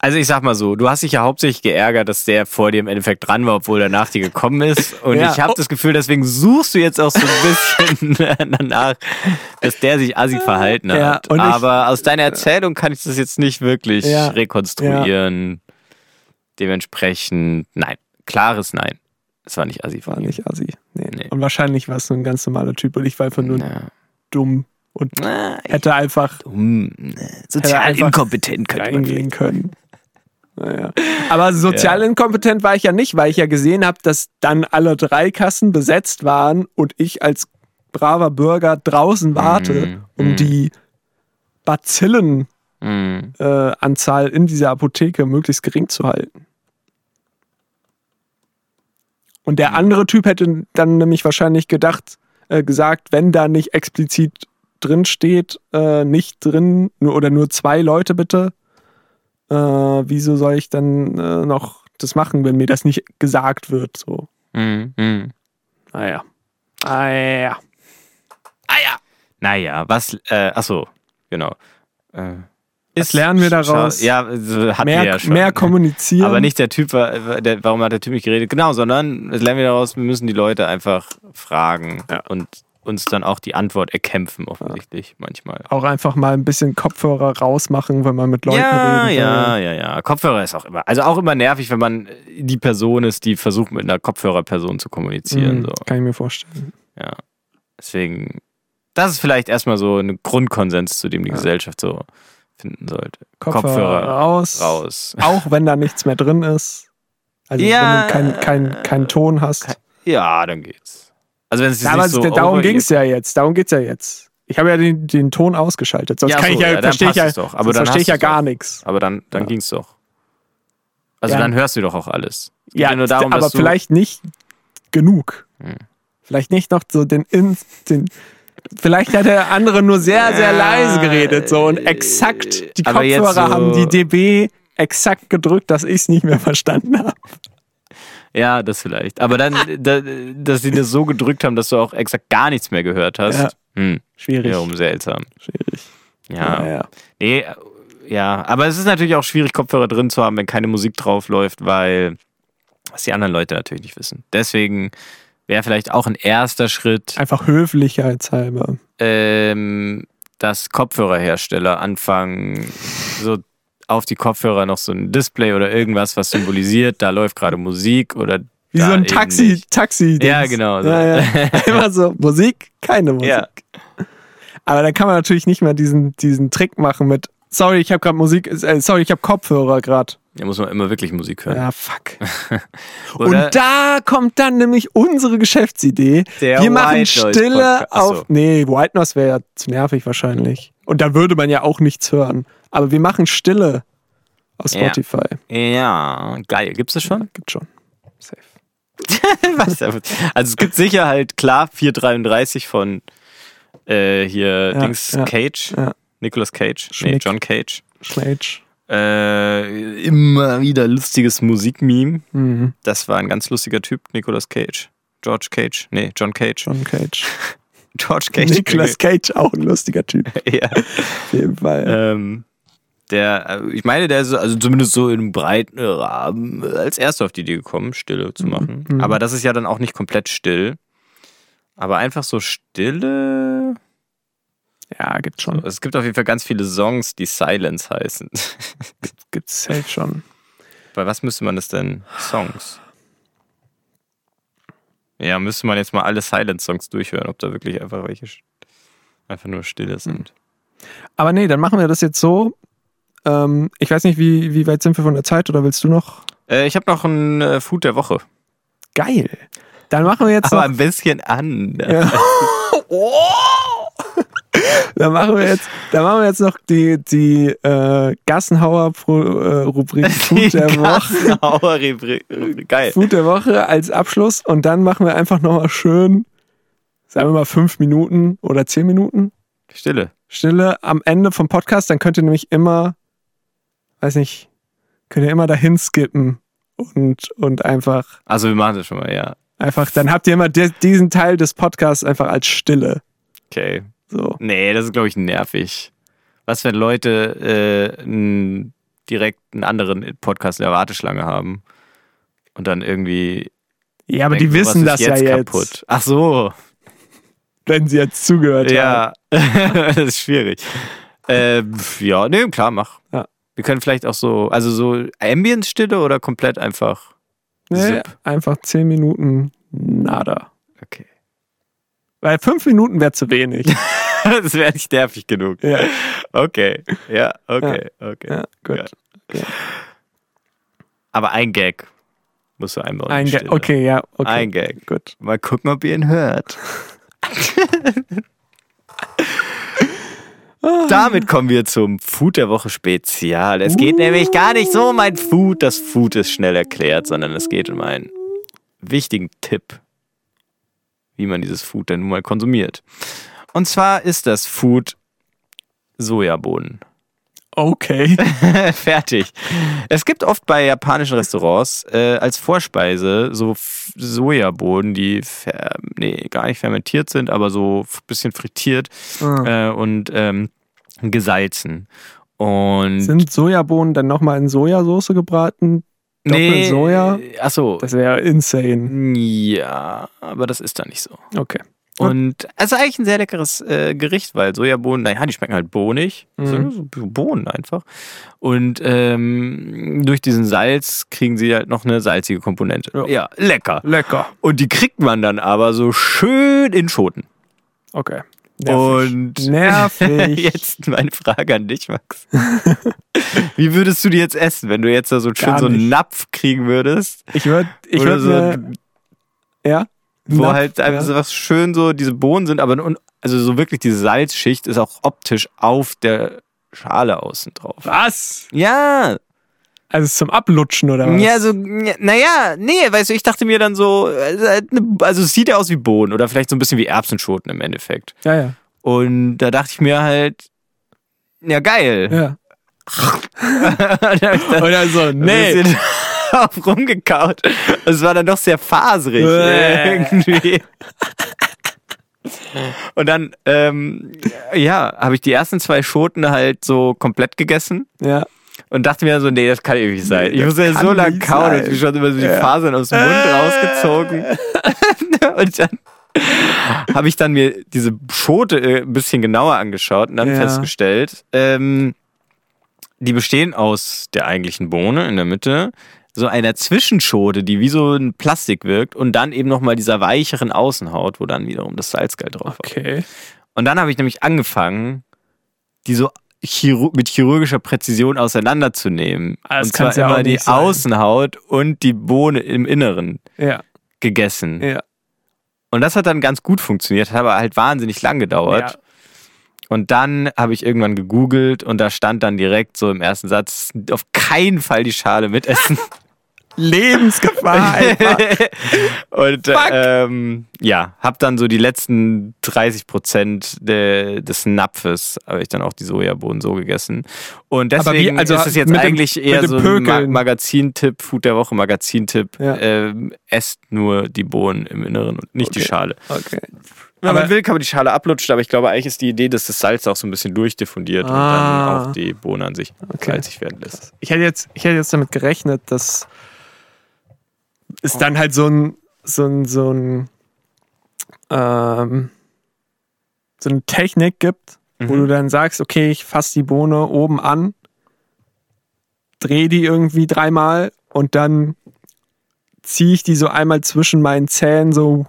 Also ich sag mal so, du hast dich ja hauptsächlich geärgert, dass der vor dir im Endeffekt dran war, obwohl er nach dir gekommen ist. Und Ja. ich habe das Gefühl, deswegen suchst du jetzt auch so ein bisschen danach, dass der sich assi verhalten hat. Ja, und ich- Aber aus deiner Erzählung kann ich das jetzt nicht wirklich Ja. rekonstruieren. Dementsprechend, nein, klares Nein. Es war nicht assi War von ihm. nicht Assi. Nee. Nee. Und wahrscheinlich war es so ein ganz normaler Typ und ich war einfach nur Ja. dumm und Na, ich- hätte einfach Dumm, ne, sozial einfach inkompetent könnte reingehen können. Naja. Aber sozial inkompetent war ich ja nicht, weil ich ja gesehen habe, dass dann alle drei Kassen besetzt waren und ich als braver Bürger draußen warte, Mhm. um Mhm. die Bazillenanzahl Mhm. äh, in dieser Apotheke möglichst gering zu halten. Und der andere Typ hätte dann nämlich wahrscheinlich gedacht, äh, gesagt, wenn da nicht explizit drin steht, äh, nicht drin nur, oder nur zwei Leute bitte, äh, wieso soll ich dann äh, noch das machen, wenn mir das nicht gesagt wird? So, Mhm. Mhm. naja. Ah ja. Ah ja. Naja, was, äh, achso, genau. Äh, Was lernen wir daraus? Ja, hatten wir Mehr, ja schon. mehr kommunizieren. Aber nicht der Typ, war, der, warum hat der Typ nicht geredet? Genau, sondern lernen wir daraus, wir müssen die Leute einfach fragen Ja. und uns dann auch die Antwort erkämpfen, offensichtlich, manchmal. Auch einfach mal ein bisschen Kopfhörer rausmachen, wenn man mit Leuten Ja, will. ja, ja, ja. Kopfhörer ist auch immer, also auch immer nervig, wenn man die Person ist, die versucht, mit einer Kopfhörerperson zu kommunizieren. Mhm, So. Kann ich mir vorstellen. Ja. Deswegen, das ist vielleicht erstmal so ein Grundkonsens, zu dem die Ja. Gesellschaft so finden sollte. Kopfhörer, Kopfhörer raus. Raus. Auch wenn da nichts mehr drin ist. Also Ja, wenn du keinen kein, kein Ton hast. kein- Ja, dann geht's. Also wenn es Damals, nicht so darum ging es ja jetzt. Darum geht's ja jetzt. Ich habe ja den, den Ton ausgeschaltet. Sonst Ja, kann so, ich ja, ja, verstehe ich ja, es doch. Aber dann verstehe ich ja gar nichts. Aber dann, dann Ja. ging's doch. Also Ja. dann hörst du doch auch alles. Es geht Ja, nur darum, aber vielleicht nicht genug. Hm. Vielleicht nicht noch so den, In den Vielleicht hat der andere nur sehr, sehr leise geredet so und exakt die Kopfhörer so- haben die DB exakt gedrückt, dass ich es nicht mehr verstanden habe. Ja, das vielleicht. Aber dann, da, dass sie das so gedrückt haben, dass du auch exakt gar nichts mehr gehört hast. Ja. Hm, Schwierig. wiederum seltsam. Schwierig. Ja. ja. Nee, äh, ja. Aber es ist natürlich auch schwierig, Kopfhörer drin zu haben, wenn keine Musik drauf läuft, weil was die anderen Leute natürlich nicht wissen. Deswegen wäre vielleicht auch ein erster Schritt, Einfach höflichkeitshalber. ähm, dass Kopfhörerhersteller anfangen, so auf die Kopfhörer noch so ein Display oder irgendwas, was symbolisiert, da läuft gerade Musik oder Wie so ein Taxi. Taxi. Ja, genau so. Ja, ja. Immer so, Musik, keine Musik. Ja. Aber dann kann man natürlich nicht mehr diesen, diesen Trick machen mit, sorry, ich habe gerade Musik, äh, sorry, ich habe Kopfhörer gerade. Da muss man immer wirklich Musik hören. Ja, fuck. Und da kommt dann nämlich unsere Geschäftsidee. Der Wir machen White Stille auf. Nee, White Noise wäre ja zu nervig wahrscheinlich. Und da würde man ja auch nichts hören. Aber wir machen Stille auf Ja. Spotify. Ja, geil. Gibt's das schon? Gibt schon. Safe. Also es gibt sicher halt klar 433 von äh, hier Ja, Dings ja, Cage, ja. Nicolas Cage, nee, Schnick. John Cage. Schläge. Äh, immer wieder lustiges Musikmeme. Mhm. Das war ein ganz lustiger Typ, Nicolas Cage. George Cage, nee, John Cage. John Cage. George Cage. Nicolas Cage, auch ein lustiger Typ. ja. Auf jeden Fall. ähm, der, äh, ich meine, der ist also zumindest so im breiten Rahmen äh, als erster auf die Idee gekommen, Stille zu machen. mhm. Aber das ist ja dann auch nicht komplett still. Aber einfach so Stille. ja, gibt's schon. Es gibt auf jeden Fall ganz viele Songs, die Silence heißen. Gibt's safe schon. Bei was müsste man das denn? Songs. Ja, müsste man jetzt mal alle Silence-Songs durchhören, ob da wirklich einfach welche einfach nur Stille sind. Aber nee, dann machen wir das jetzt so. Ähm, ich weiß nicht, wie, wie weit sind wir von der Zeit oder willst du noch? Äh, ich habe noch ein äh, Food der Woche. Geil. Dann machen wir jetzt Aber noch. ein bisschen anders. Ja. oh! Dann machen wir jetzt, dann machen wir jetzt noch die, die äh, Gassenhauer Pro, äh, Rubrik Food der Woche. Gassenhauer Rubrik. Geil. Food der Woche als Abschluss und dann machen wir einfach nochmal schön, sagen wir mal fünf Minuten oder zehn Minuten Stille. Stille am Ende vom Podcast. Dann könnt ihr nämlich immer, weiß nicht, könnt ihr immer dahin skippen und, und einfach, Also wir machen das schon mal, ja. einfach, dann habt ihr immer di- diesen Teil des Podcasts einfach als Stille. Okay. So. Nee, das ist, glaube ich, nervig. Was, wenn Leute äh, n, direkt einen anderen Podcast in der Warteschlange haben und dann irgendwie. Ja, aber die denken, wissen was das ist ja jetzt jetzt, Ach so. wenn sie jetzt zugehört haben. Ja. das ist schwierig. Äh, ja, nee, klar, mach. Ja. Wir können vielleicht auch so, also so Ambience-Stille oder komplett einfach. Nee, einfach zehn Minuten nada. Okay. Weil fünf Minuten wäre zu wenig. das wäre nicht nervig genug. ja, Okay. Ja, okay, okay. ja, gut. Ja. Okay. Aber ein Gag musst du einbauen. Ein die Ga Stille. okay, ja, okay. Ein Gag. Gut. Mal gucken, ob ihr ihn hört. Damit kommen wir zum Food der Woche Spezial. Es geht nämlich gar nicht so um ein Food, das Food ist schnell erklärt, sondern es geht um einen wichtigen Tipp, wie man dieses Food dann nun mal konsumiert. Und zwar ist das Food Sojabohnen. Okay. Fertig. Es gibt oft bei japanischen Restaurants äh, als Vorspeise so F- Sojabohnen, die nee, gar nicht fermentiert sind, aber so ein bisschen frittiert Ah. äh, und ähm, gesalzen. Und Sind Sojabohnen dann nochmal in Sojasauce gebraten? Doppel-Soja? Achso. Das wäre insane. Ja, aber das ist dann nicht so. Okay. Und also eigentlich ein sehr leckeres äh, Gericht, weil Sojabohnen, naja, die schmecken halt bohnig. Mhm. So, so Bohnen einfach. Und ähm, durch diesen Salz kriegen sie halt noch eine salzige Komponente. Ja. Ja, lecker. Lecker. Und die kriegt man dann aber so schön in Schoten. Okay. Und Nervig. jetzt meine Frage an dich, Max. Wie würdest du die jetzt essen, wenn du jetzt da so schön so einen. Napf kriegen würdest? Ich würde, ich würde, so, ja, wo Napf, halt einfach ja. so was schön so diese Bohnen sind, aber also so wirklich diese Salzschicht ist auch optisch auf der Schale außen drauf. Was? Ja, Also zum Ablutschen oder was? ja, so, ja, naja, nee, weißt du, ich dachte mir dann so, also also es sieht ja aus wie Bohnen oder vielleicht so ein bisschen wie Erbsenschoten im Endeffekt. Ja, ja. Und da dachte ich mir halt, ja geil. ja. Oder so, nee. Nee. ein bisschen auf rumgekaut. Es war dann doch sehr faserig irgendwie. Und dann, ähm, ja, habe ich die ersten zwei Schoten halt so komplett gegessen Ja. und dachte mir so, nee, das kann irgendwie sein. Nee, ich muss ja so lang nicht kauen sein. und schon immer so die Ja. Fasern aus dem Mund rausgezogen. und dann habe ich dann mir diese Schote äh, ein bisschen genauer angeschaut und dann Ja. festgestellt, ähm, die bestehen aus der eigentlichen Bohne in der Mitte, so einer Zwischenschote, die wie so ein Plastik wirkt und dann eben nochmal dieser weicheren Außenhaut, wo dann wiederum das Salzgeld drauf war. Okay. Und dann habe ich nämlich angefangen, die so chiru mit chirurgischer Präzision auseinanderzunehmen. Ah, das und zwar ja immer die sein. Außenhaut und die Bohne im Inneren Ja. gegessen. Ja. Und das hat dann ganz gut funktioniert, hat aber halt wahnsinnig lang gedauert. Ja. Und dann habe ich irgendwann gegoogelt und da stand dann direkt so im ersten Satz, auf keinen Fall die Schale mitessen. Lebensgefahr und ähm, ja, habe dann so die letzten 30 Prozent de, des Napfes, habe ich dann auch die Sojabohnen so gegessen. Und Aber wie- deswegen also ist es jetzt mit dem- eigentlich eher so ein Ma? Magazintipp, Food der Woche Magazintipp. Ja. Ähm, esst nur die Bohnen im Inneren und nicht die Okay. Schale. Okay. Wenn man will, kann man die Schale ablutschen, aber ich glaube, eigentlich ist die Idee, dass das Salz auch so ein bisschen durchdiffundiert und Ah. dann auch die Bohne an sich Okay. salzig werden lässt. Ich hätte jetzt, ich hätte jetzt damit gerechnet, dass es dann halt so ein, so ein, so ein, ähm, so eine Technik gibt, wo Mhm. du dann sagst, okay, ich fasse die Bohne oben an, drehe die irgendwie dreimal und dann ziehe ich die so einmal zwischen meinen Zähnen so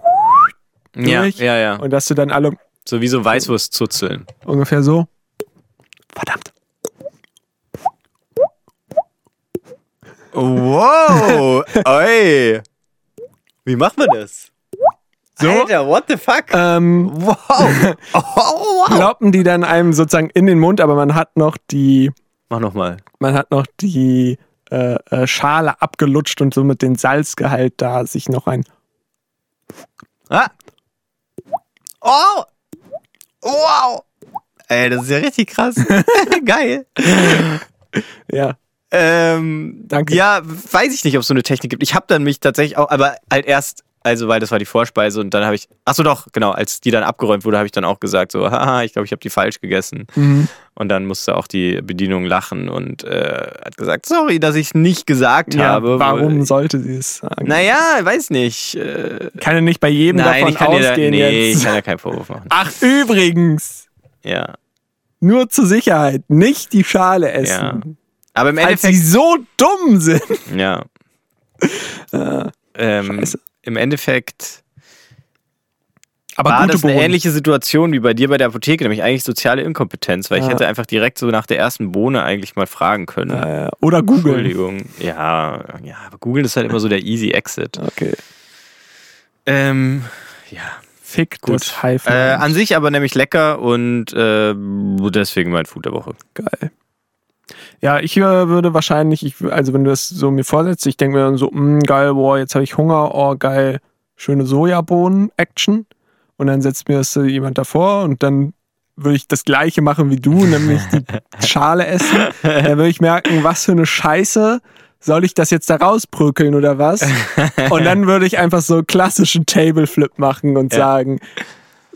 Ja, Durch. ja, ja. und dass du dann alle So wie so Weißwurstzuzeln. ungefähr so. Verdammt. Wow! Oi! Wie macht man das? So? Alter, what the fuck? Ähm, Wow! Oh, wow! kloppen die dann einem sozusagen in den Mund, aber man hat noch die, Mach nochmal. man hat noch die äh, äh, Schale abgelutscht und somit den Salzgehalt da sich noch ein. Ah! Oh! Wow! Ey, das ist ja richtig krass. Geil. Ja, Ähm, Danke. Ja, weiß ich nicht, ob es so eine Technik gibt. Ich habe dann mich tatsächlich auch, aber halt erst, also weil das war die Vorspeise und dann habe ich, ach so doch, genau, als die dann abgeräumt wurde, habe ich dann auch gesagt so, haha, ich glaube, ich habe die falsch gegessen. Mhm. Und dann musste auch die Bedienung lachen und äh, hat gesagt, sorry, dass ich es nicht gesagt ja habe. warum sollte sie es sagen? Naja, weiß nicht. Äh, Kann ja nicht bei jedem nein, davon ich kann dir da, ausgehen nee, ich jetzt. kann ja keinen Vorwurf machen. Ach, übrigens, Ja, nur zur Sicherheit, nicht die Schale ja. Aber im Falls sie Endeffekt, so dumm sind. ja. Äh, Ähm. Im Endeffekt aber war das eine Bohnen. ähnliche Situation wie bei dir bei der Apotheke, nämlich eigentlich soziale Inkompetenz, weil ich Ja. hätte einfach direkt so nach der ersten Bohne eigentlich mal fragen können. Äh, oder googeln. Entschuldigung. Ja, ja, aber Google ist halt immer so der easy Exit. Okay. Ähm, ja, Fick gut. das Haifen. Äh, an sich aber nämlich lecker und äh, deswegen mein Food der Woche. Geil. Ja, ich äh, würde wahrscheinlich, ich, also wenn du das so mir vorsetzt, ich denke mir dann so, mh, geil, boah, jetzt habe ich Hunger, oh geil, schöne Sojabohnen-Action. Und dann setzt mir das äh, jemand davor und dann würde ich das gleiche machen wie du, nämlich die Schale essen. Dann würde ich merken, was für eine Scheiße. Soll ich das jetzt da rausprügeln oder was? Und dann würde ich einfach so klassischen Tableflip machen und Ja. sagen,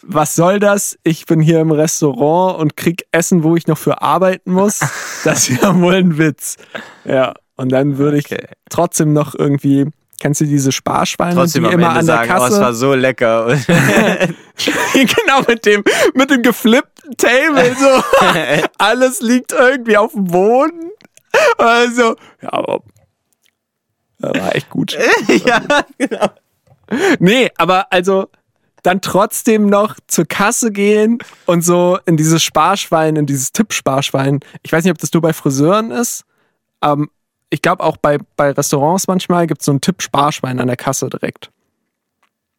was soll das? Ich bin hier im Restaurant und krieg Essen, wo ich noch für arbeiten muss. Das ist ja wohl ein Witz. Ja. Und dann würde ich Okay. trotzdem noch irgendwie Kennst du diese Sparschweine, Trotzdem die immer Ende an der sagen, oh, es Kasse... war so lecker. Genau, mit dem, mit dem geflippten Table, so. Alles liegt irgendwie auf dem Boden. Also, ja, aber. War echt gut. ja, genau. Nee, aber also dann trotzdem noch zur Kasse gehen und so in dieses Sparschwein, in dieses Tippsparschwein. Ich weiß nicht, ob das nur bei Friseuren ist. Ähm, ich glaube auch bei, bei Restaurants manchmal gibt es so ein Tippsparschwein an der Kasse direkt.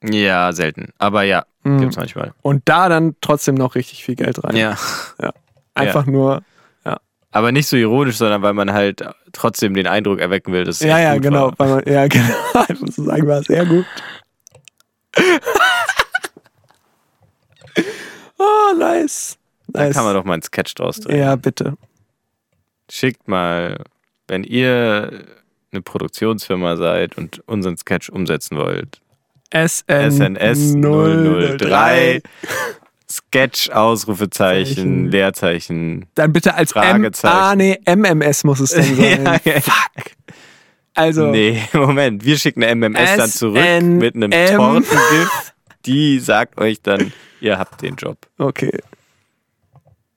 Ja, selten. Aber ja, Mhm. gibt's manchmal. Und da dann trotzdem noch richtig viel Geld rein. Ja. Einfach nur. Aber nicht so ironisch, sondern weil man halt trotzdem den Eindruck erwecken will, dass es Ja, ja, gut genau. War. Weil man, ja, genau. Ich muss sagen, war sehr gut. oh, nice. Da nice. kann man doch mal einen Sketch draus drehen. ja, bitte. Schickt mal, wenn ihr eine Produktionsfirma seid und unseren Sketch umsetzen wollt. SN SNS 003 Sketch, Ausrufezeichen, Zeichen. Leerzeichen. Dann bitte als M Fragezeichen. ah, nee, MMS muss es dann sein. Ja. Fuck. Also, Nee, Moment. Wir schicken eine MMS dann zurück mit einem Tortengift. Die sagt euch dann, ihr habt den Job. okay.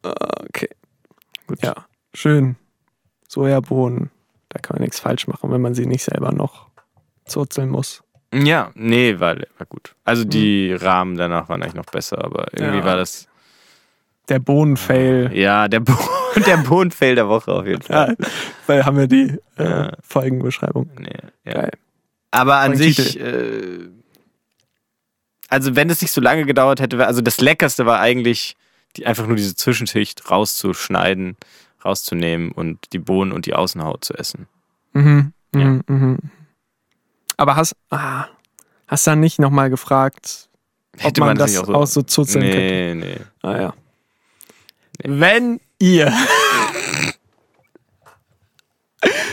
Okay. Gut. Ja, schön. Sojabohnen. Da kann man nichts falsch machen, wenn man sie nicht selber noch zurzeln muss. Ja, nee, war, war gut. Also die Rahmen danach waren eigentlich noch besser, aber irgendwie Ja. war das. Der Bohnenfail. Ja, der, Bo der Bodenfail der Woche auf jeden Fall. Ja, weil haben wir die äh, Ja. Folgenbeschreibung. Nee. Geil. Aber an Folgentitel. sich, äh, also wenn es nicht so lange gedauert hätte, also das Leckerste war eigentlich, die, einfach nur diese Zwischenschicht rauszuschneiden, rauszunehmen und die Bohnen und die Außenhaut zu essen. Mhm. Ja. Mhm. Mhm. Aber hast, ah, hast dann nicht nochmal gefragt, ob Hätte man, man das auch so- so, zuzeln könnte? Nee, nee. Ah ja. Wenn ihr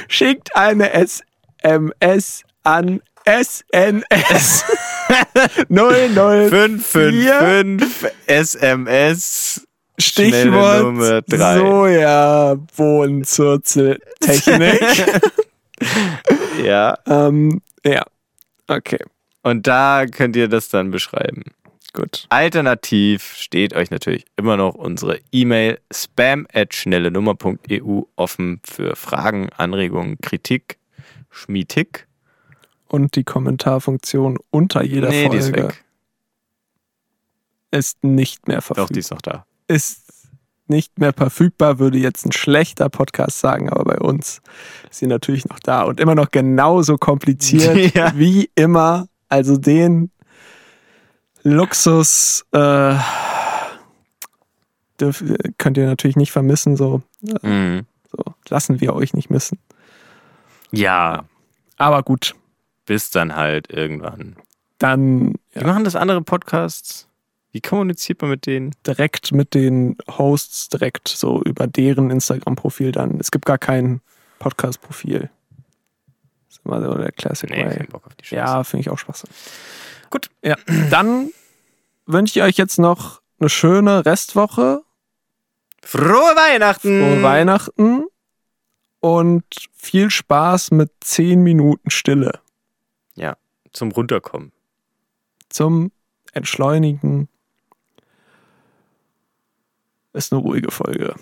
schickt eine SMS an SNS 004 555 SMS Stichwort. Sojabohnenzurzeltechnik. Ja. ähm, ja, okay, Und da könnt ihr das dann beschreiben. gut. Alternativ steht euch natürlich immer noch unsere E-Mail spam at schnellenummer.eu offen für Fragen, Anregungen, Kritik, Schmietik. Und die Kommentarfunktion unter jeder nee, die Folge ist weg. ist nicht mehr Doch, verfügbar. die ist noch da. ist nicht mehr verfügbar, würde jetzt ein schlechter Podcast sagen, aber bei uns ist sie natürlich noch da und immer noch genauso kompliziert Ja. wie immer. Also den Luxus äh, dürf, könnt ihr natürlich nicht vermissen, so, Mhm. so lassen wir euch nicht missen. Ja, Aber gut, bis dann halt irgendwann. dann Wie ja, machen das andere Podcasts? Wie kommuniziert man mit denen? direkt mit den Hosts, direkt so über deren Instagram-Profil dann. Es gibt gar kein Podcast-Profil. Das ist immer so der Classic Nee, Way. Bock auf die Scheiße. Ja, finde ich auch Spaß. Gut. Ja, dann wünsche ich euch jetzt noch eine schöne Restwoche, Frohe Weihnachten! frohe Weihnachten und viel Spaß mit 10 Minuten Stille Zum Runterkommen. zum Entschleunigen. Ist eine ruhige Folge.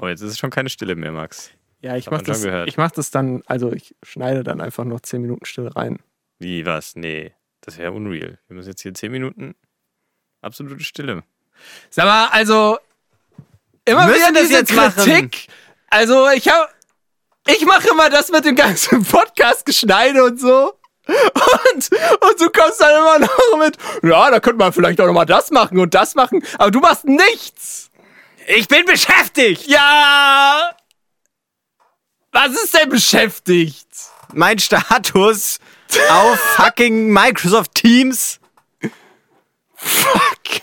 Oh, jetzt ist es schon keine Stille mehr, Max. Ja, ich Hat mach man schon das, gehört. ich mach das dann, also ich schneide dann einfach noch 10 Minuten Stille rein. Wie, was? Nee, das wäre unreal. Wir müssen jetzt hier 10 Minuten absolute Stille. Sag mal, also immer Müssen wieder das diese jetzt machen? Kritik. Also ich habe, ich mache immer das mit dem ganzen Podcast geschneide und so. Und, und du kommst dann immer noch mit, ja, da könnte man vielleicht auch noch mal das machen und das machen, aber du machst nichts. Ich bin beschäftigt! Ja. Was ist denn beschäftigt? Mein Status auf fucking Microsoft Teams. Fuck.